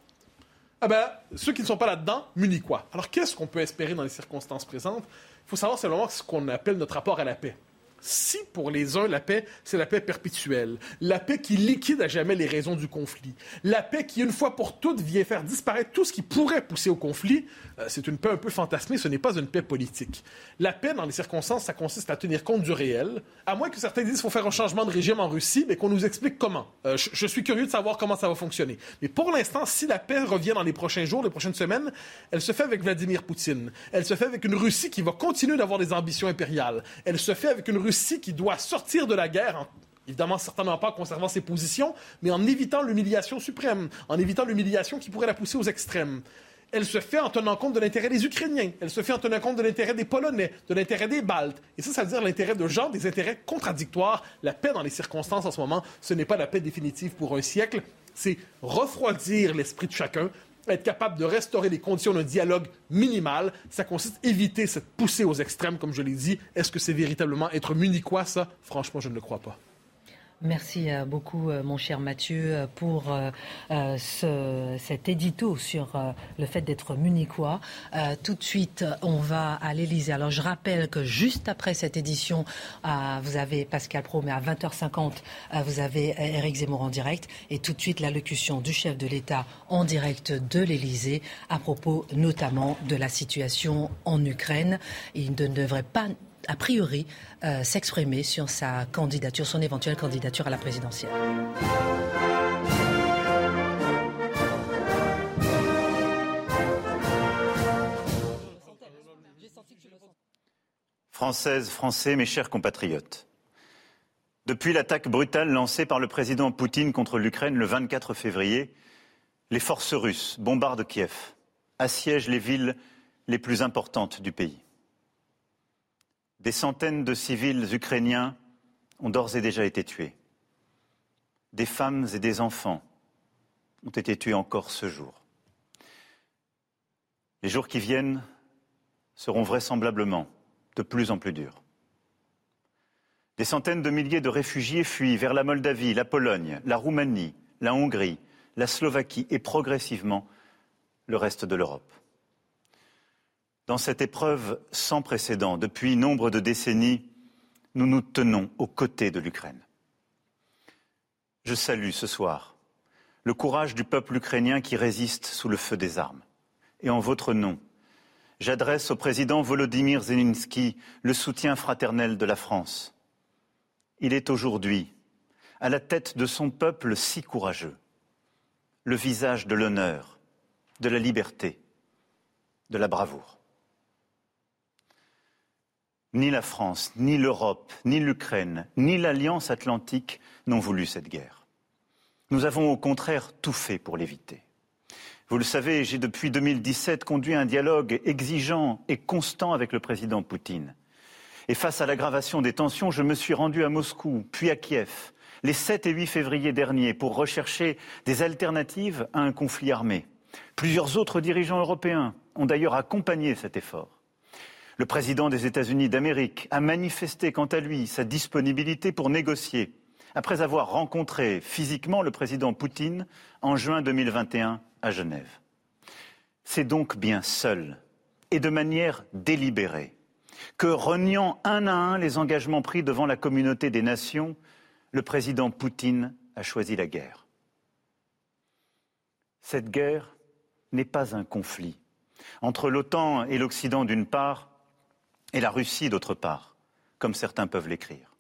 ah ben, ceux qui ne sont pas là-dedans, munichois. Alors, qu'est-ce qu'on peut espérer dans les circonstances présentes? Il faut savoir simplement ce qu'on appelle notre rapport à la paix. Si pour les uns, la paix, c'est la paix perpétuelle, la paix qui liquide à jamais les raisons du conflit, la paix qui, une fois pour toutes, vient faire disparaître tout ce qui pourrait pousser au conflit, euh, c'est une paix un peu fantasmée, ce n'est pas une paix politique. La paix, dans les circonstances, ça consiste à tenir compte du réel, à moins que certains disent qu'il faut faire un changement de régime en Russie, mais qu'on nous explique comment. Euh, je, suis curieux de savoir comment ça va fonctionner. Mais pour l'instant, si la paix revient dans les prochains jours, les prochaines semaines, elle se fait avec Vladimir Poutine. Elle se fait avec une Russie qui va continuer d'avoir des ambitions impériales. Elle se fait avec une Russie qui doit sortir de la guerre évidemment certainement pas en conservant ses positions, mais en évitant l'humiliation suprême, en évitant l'humiliation qui pourrait la pousser aux extrêmes. Elle se fait en tenant compte de l'intérêt des Ukrainiens, elle se fait en tenant compte de l'intérêt des Polonais, de l'intérêt des Baltes. Et ça, ça veut dire l'intérêt de gens, des intérêts contradictoires. La paix dans les circonstances en ce moment, ce n'est pas la paix définitive pour un siècle, c'est refroidir l'esprit de chacun, être capable de restaurer les conditions d'un dialogue minimal. Ça consiste à éviter cette poussée aux extrêmes, comme je l'ai dit. Est-ce que c'est véritablement être munichois, ça? Franchement, je ne le crois pas. Merci euh, beaucoup, euh, mon cher Mathieu, euh, pour cet édito sur le fait d'être munichois. tout de suite, on va à l'Élysée. Alors, je rappelle que juste après cette édition, vous avez Pascal Pro, mais à 20h50, vous avez Éric Zemmour en direct. Et tout de suite, l'allocution du chef de l'État en direct de l'Élysée à propos notamment de la situation en Ukraine. Il ne devrait pas a priori, euh, s'exprimer sur sa candidature, son éventuelle candidature à la présidentielle. Françaises, Français, mes chers compatriotes. Depuis l'attaque brutale lancée par le président Poutine contre l'Ukraine le 24 février, les forces russes bombardent Kiev, assiègent les villes les plus importantes du pays. Des centaines de civils ukrainiens ont d'ores et déjà été tués. Des femmes et des enfants ont été tués encore ce jour. Les jours qui viennent seront vraisemblablement de plus en plus durs. Des centaines de milliers de réfugiés fuient vers la Moldavie, la Pologne, la Roumanie, la Hongrie, la Slovaquie et progressivement le reste de l'Europe. Dans cette épreuve sans précédent, depuis nombre de décennies, nous nous tenons aux côtés de l'Ukraine. Je salue ce soir le courage du peuple ukrainien qui résiste sous le feu des armes. Et en votre nom, j'adresse au président Volodymyr Zelensky le soutien fraternel de la France. Il est aujourd'hui à la tête de son peuple si courageux, le visage de l'honneur, de la liberté, de la bravoure. Ni la France, ni l'Europe, ni l'Ukraine, ni l'Alliance atlantique n'ont voulu cette guerre. Nous avons au contraire tout fait pour l'éviter. Vous le savez, j'ai depuis 2017 conduit un dialogue exigeant et constant avec le président Poutine. Et face à l'aggravation des tensions, je me suis rendu à Moscou, puis à Kiev, les 7 et 8 février dernier, pour rechercher des alternatives à un conflit armé. Plusieurs autres dirigeants européens ont d'ailleurs accompagné cet effort. Le président des États-Unis d'Amérique a manifesté quant à lui sa disponibilité pour négocier, après avoir rencontré physiquement le président Poutine en juin 2021 à Genève. C'est donc bien seul et de manière délibérée que, reniant un à un les engagements pris devant la communauté des nations, le président Poutine a choisi la guerre. Cette guerre n'est pas un conflit entre l'OTAN et l'Occident d'une part et la Russie d'autre part, comme certains peuvent l'écrire.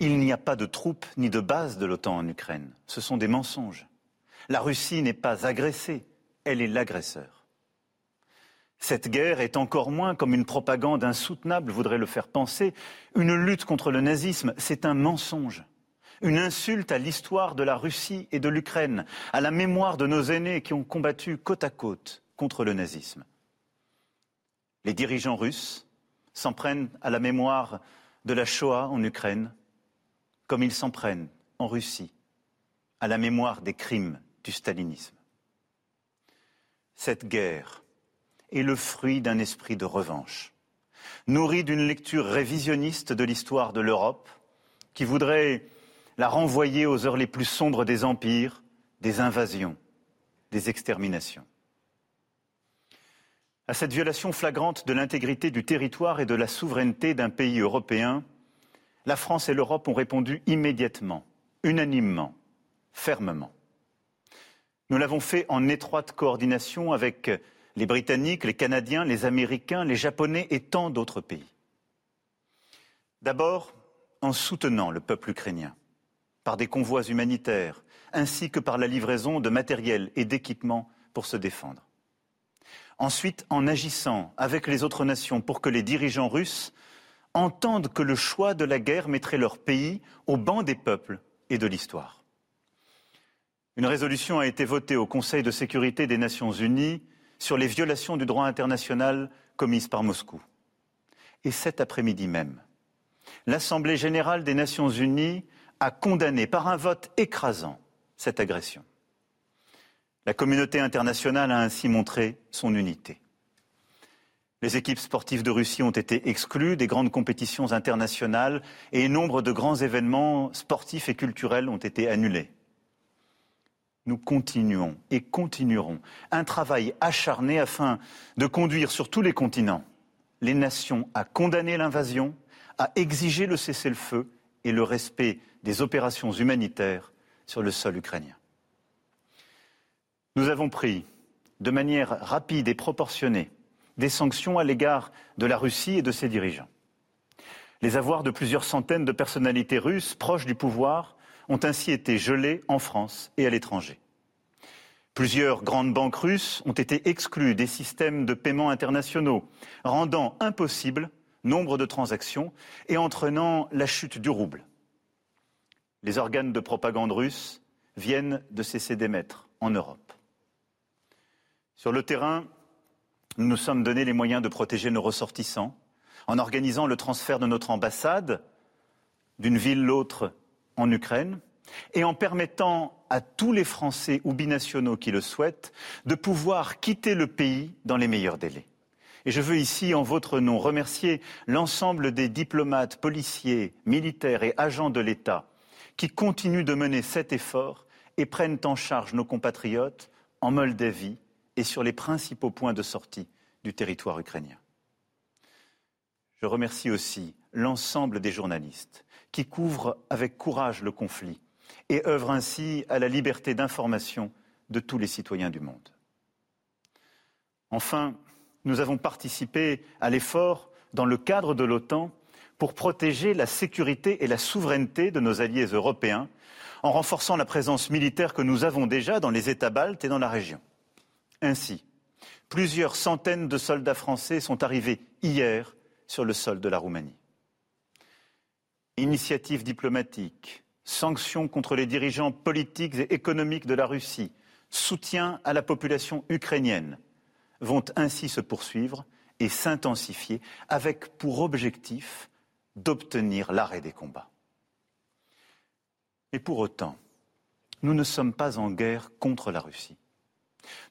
Il n'y a pas de troupes ni de bases de l'OTAN en Ukraine. Ce sont des mensonges. La Russie n'est pas agressée, elle est l'agresseur. Cette guerre est encore moins, comme une propagande insoutenable voudrait le faire penser, une lutte contre le nazisme, c'est un mensonge. Une insulte à l'histoire de la Russie et de l'Ukraine, à la mémoire de nos aînés qui ont combattu côte à côte contre le nazisme. Les dirigeants russes s'en prennent à la mémoire de la Shoah en Ukraine, comme ils s'en prennent en Russie à la mémoire des crimes du stalinisme. Cette guerre est le fruit d'un esprit de revanche, nourri d'une lecture révisionniste de l'histoire de l'Europe, qui voudrait la renvoyer aux heures les plus sombres des empires, des invasions, des exterminations. À cette violation flagrante de l'intégrité du territoire et de la souveraineté d'un pays européen, la France et l'Europe ont répondu immédiatement, unanimement, fermement. Nous l'avons fait en étroite coordination avec les Britanniques, les Canadiens, les Américains, les Japonais et tant d'autres pays. D'abord, en soutenant le peuple ukrainien par des convois humanitaires, ainsi que par la livraison de matériel et d'équipements pour se défendre. Ensuite, en agissant avec les autres nations pour que les dirigeants russes entendent que le choix de la guerre mettrait leur pays au banc des peuples et de l'histoire. Une résolution a été votée au Conseil de sécurité des Nations Unies sur les violations du droit international commises par Moscou. Et cet après-midi même, l'Assemblée générale des Nations unies a condamné par un vote écrasant cette agression. La communauté internationale a ainsi montré son unité. Les équipes sportives de Russie ont été exclues des grandes compétitions internationales et nombre de grands événements sportifs et culturels ont été annulés. Nous continuons et continuerons un travail acharné afin de conduire sur tous les continents les nations à condamner l'invasion, à exiger le cessez-le-feu et le respect des opérations humanitaires sur le sol ukrainien. Nous avons pris, de manière rapide et proportionnée, des sanctions à l'égard de la Russie et de ses dirigeants. Les avoirs de plusieurs centaines de personnalités russes proches du pouvoir ont ainsi été gelés en France et à l'étranger. Plusieurs grandes banques russes ont été exclues des systèmes de paiement internationaux, rendant impossible nombre de transactions et entraînant la chute du rouble. Les organes de propagande russes viennent de cesser d'émettre en Europe. Sur le terrain, nous nous sommes donné les moyens de protéger nos ressortissants en organisant le transfert de notre ambassade d'une ville l'autre en Ukraine et en permettant à tous les Français ou binationaux qui le souhaitent de pouvoir quitter le pays dans les meilleurs délais. Et je veux ici, en votre nom, remercier l'ensemble des diplomates, policiers, militaires et agents de l'État qui continuent de mener cet effort et prennent en charge nos compatriotes en Moldavie et sur les principaux points de sortie du territoire ukrainien. Je remercie aussi l'ensemble des journalistes qui couvrent avec courage le conflit et œuvrent ainsi à la liberté d'information de tous les citoyens du monde. Enfin, nous avons participé à l'effort dans le cadre de l'OTAN pour protéger la sécurité et la souveraineté de nos alliés européens en renforçant la présence militaire que nous avons déjà dans les États baltes et dans la région. Ainsi, plusieurs centaines de soldats français sont arrivés hier sur le sol de la Roumanie. Initiatives diplomatiques, sanctions contre les dirigeants politiques et économiques de la Russie, soutien à la population ukrainienne, vont ainsi se poursuivre et s'intensifier avec pour objectif d'obtenir l'arrêt des combats. Et pour autant, nous ne sommes pas en guerre contre la Russie.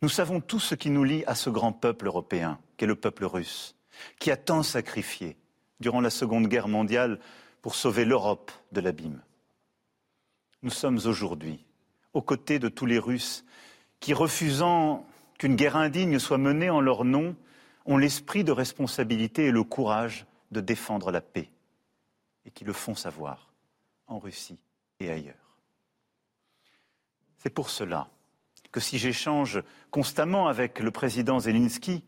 Nous savons tout ce qui nous lie à ce grand peuple européen, qu'est le peuple russe, qui a tant sacrifié durant la Seconde Guerre mondiale pour sauver l'Europe de l'abîme. Nous sommes aujourd'hui aux côtés de tous les Russes qui, refusant qu'une guerre indigne soit menée en leur nom, ont l'esprit de responsabilité et le courage de défendre la paix, et qui le font savoir en Russie et ailleurs. C'est pour cela que si j'échange constamment avec le président Zelensky,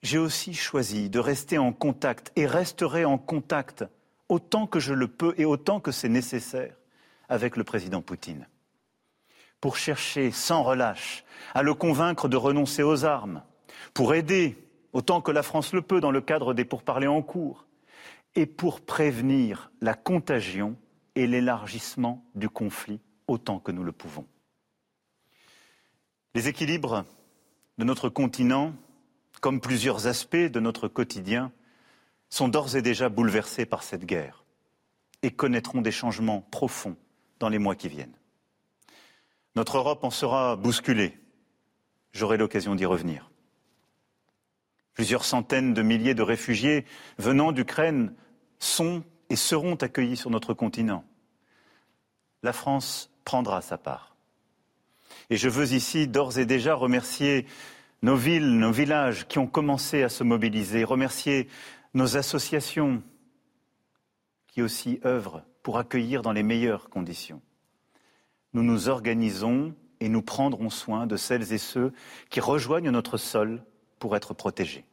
j'ai aussi choisi de rester en contact et resterai en contact autant que je le peux et autant que c'est nécessaire avec le président Poutine pour chercher sans relâche à le convaincre de renoncer aux armes, pour aider autant que la France le peut dans le cadre des pourparlers en cours, et pour prévenir la contagion et l'élargissement du conflit autant que nous le pouvons. Les équilibres de notre continent, comme plusieurs aspects de notre quotidien, sont d'ores et déjà bouleversés par cette guerre. et connaîtront des changements profonds dans les mois qui viennent. Notre Europe en sera bousculée. J'aurai l'occasion d'y revenir. Plusieurs centaines de milliers de réfugiés venant d'Ukraine sont et seront accueillis sur notre continent. La France prendra sa part. Et je veux ici d'ores et déjà remercier nos villes, nos villages qui ont commencé à se mobiliser, remercier nos associations qui aussi œuvrent pour accueillir dans les meilleures conditions. Nous nous organisons et nous prendrons soin de celles et ceux qui rejoignent notre sol pour être protégés.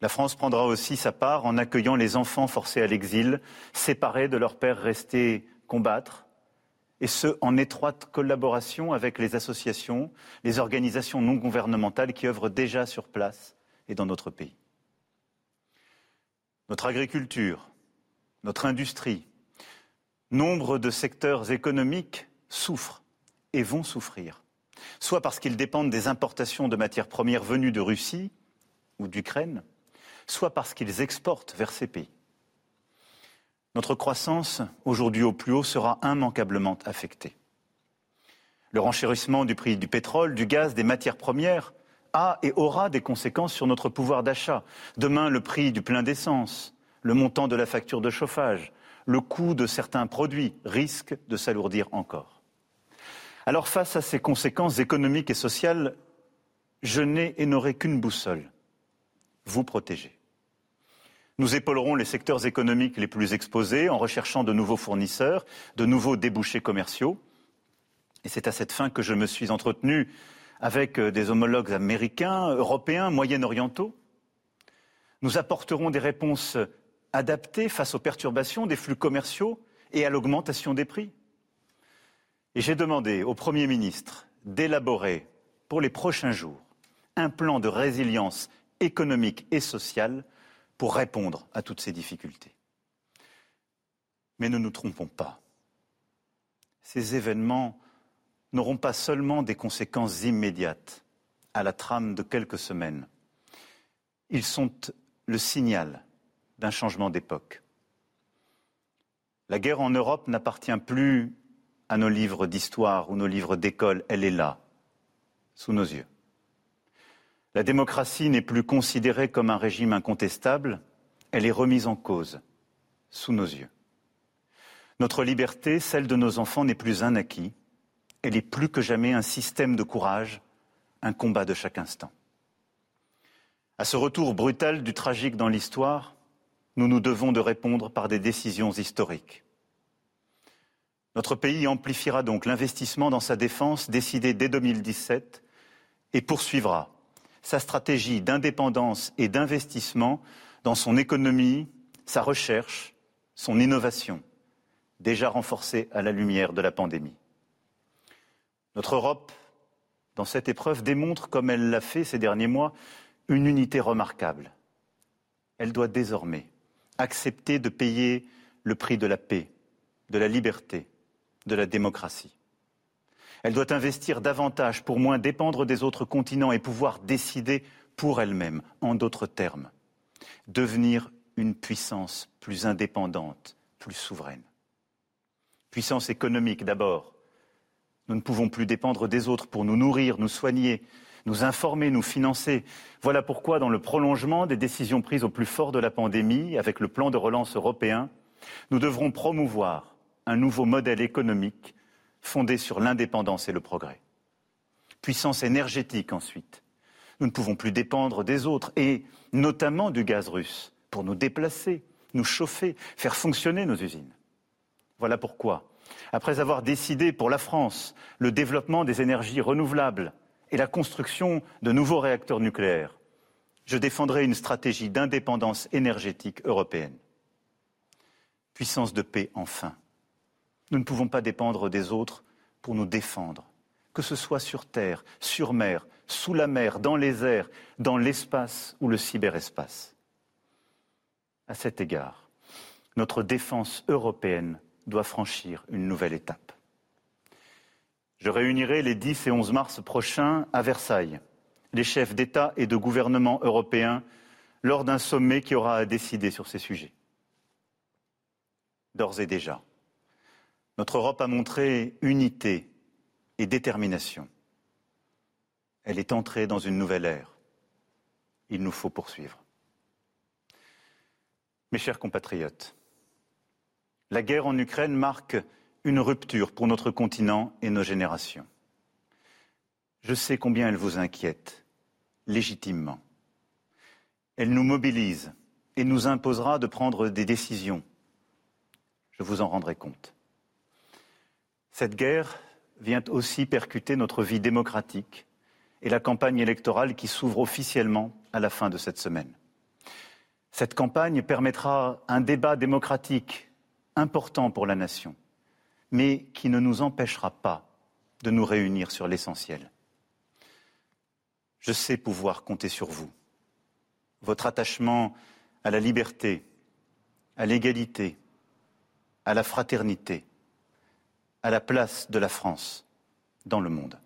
La France prendra aussi sa part en accueillant les enfants forcés à l'exil, séparés de leurs pères restés combattre, et ce, en étroite collaboration avec les associations, les organisations non gouvernementales qui œuvrent déjà sur place et dans notre pays. Notre agriculture, notre industrie, nombre de secteurs économiques souffrent et vont souffrir, soit parce qu'ils dépendent des importations de matières premières venues de Russie ou d'Ukraine, soit parce qu'ils exportent vers ces pays. Notre croissance, aujourd'hui au plus haut, sera immanquablement affectée. Le renchérissement du prix du pétrole, du gaz, des matières premières a et aura des conséquences sur notre pouvoir d'achat. Demain, le prix du plein d'essence, le montant de la facture de chauffage, le coût de certains produits risquent de s'alourdir encore. Alors face à ces conséquences économiques et sociales, je n'ai et n'aurai qu'une boussole, vous protéger. Nous épaulerons les secteurs économiques les plus exposés en recherchant de nouveaux fournisseurs, de nouveaux débouchés commerciaux. Et c'est à cette fin que je me suis entretenu avec euh, des homologues américains, européens, moyen-orientaux. Nous apporterons des réponses adaptées face aux perturbations des flux commerciaux et à l'augmentation des prix. Et j'ai demandé au Premier ministre d'élaborer pour les prochains jours un plan de résilience économique et sociale pour répondre à toutes ces difficultés. Mais ne nous trompons pas. Ces événements n'auront pas seulement des conséquences immédiates à la trame de quelques semaines. Ils sont le signal d'un changement d'époque. La guerre en Europe n'appartient plus à nos livres d'histoire ou nos livres d'école, elle est là, sous nos yeux. La démocratie n'est plus considérée comme un régime incontestable, elle est remise en cause sous nos yeux. Notre liberté, celle de nos enfants, n'est plus un acquis, elle est plus que jamais un système de courage, un combat de chaque instant. À ce retour brutal du tragique dans l'histoire, nous nous devons de répondre par des décisions historiques. Notre pays amplifiera donc l'investissement dans sa défense décidé dès 2017 et poursuivra sa stratégie d'indépendance et d'investissement dans son économie, sa recherche, son innovation, déjà renforcée à la lumière de la pandémie. Notre Europe, dans cette épreuve, démontre, comme elle l'a fait ces derniers mois, une unité remarquable. Elle doit désormais accepter de payer le prix de la paix, de la liberté, de la démocratie. Elle doit investir davantage pour moins dépendre des autres continents et pouvoir décider pour elle-même, en d'autres termes, devenir une puissance plus indépendante, plus souveraine. Puissance économique d'abord. Nous ne pouvons plus dépendre des autres pour nous nourrir, nous soigner, nous informer, nous financer. Voilà pourquoi, dans le prolongement des décisions prises au plus fort de la pandémie, avec le plan de relance européen, nous devrons promouvoir un nouveau modèle économique fondée sur l'indépendance et le progrès. Puissance énergétique ensuite. Nous ne pouvons plus dépendre des autres, et notamment du gaz russe, pour nous déplacer, nous chauffer, faire fonctionner nos usines. Voilà pourquoi, après avoir décidé pour la France le développement des énergies renouvelables et la construction de nouveaux réacteurs nucléaires, je défendrai une stratégie d'indépendance énergétique européenne. Puissance de paix enfin. Nous ne pouvons pas dépendre des autres pour nous défendre, que ce soit sur terre, sur mer, sous la mer, dans les airs, dans l'espace ou le cyberespace. À cet égard, notre défense européenne doit franchir une nouvelle étape. Je réunirai les 10 et 11 mars prochains à Versailles les chefs d'État et de gouvernement européens lors d'un sommet qui aura à décider sur ces sujets. d'ores et déjà. Notre Europe a montré unité et détermination. Elle est entrée dans une nouvelle ère. Il nous faut poursuivre. Mes chers compatriotes, la guerre en Ukraine marque une rupture pour notre continent et nos générations. Je sais combien elle vous inquiète, légitimement. Elle nous mobilise et nous imposera de prendre des décisions. Je vous en rendrai compte. Cette guerre vient aussi percuter notre vie démocratique et la campagne électorale qui s'ouvre officiellement à la fin de cette semaine. Cette campagne permettra un débat démocratique important pour la nation, mais qui ne nous empêchera pas de nous réunir sur l'essentiel. Je sais pouvoir compter sur vous. Votre attachement à la liberté, à l'égalité, à la fraternité, à la place de la France dans le monde.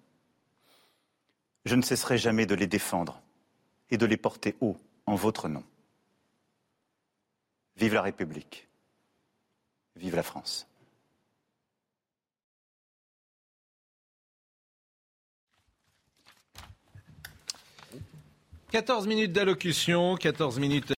Je ne cesserai jamais de les défendre et de les porter haut en votre nom. Vive la République. Vive la France. Quatorze minutes d'allocution, quatorze minutes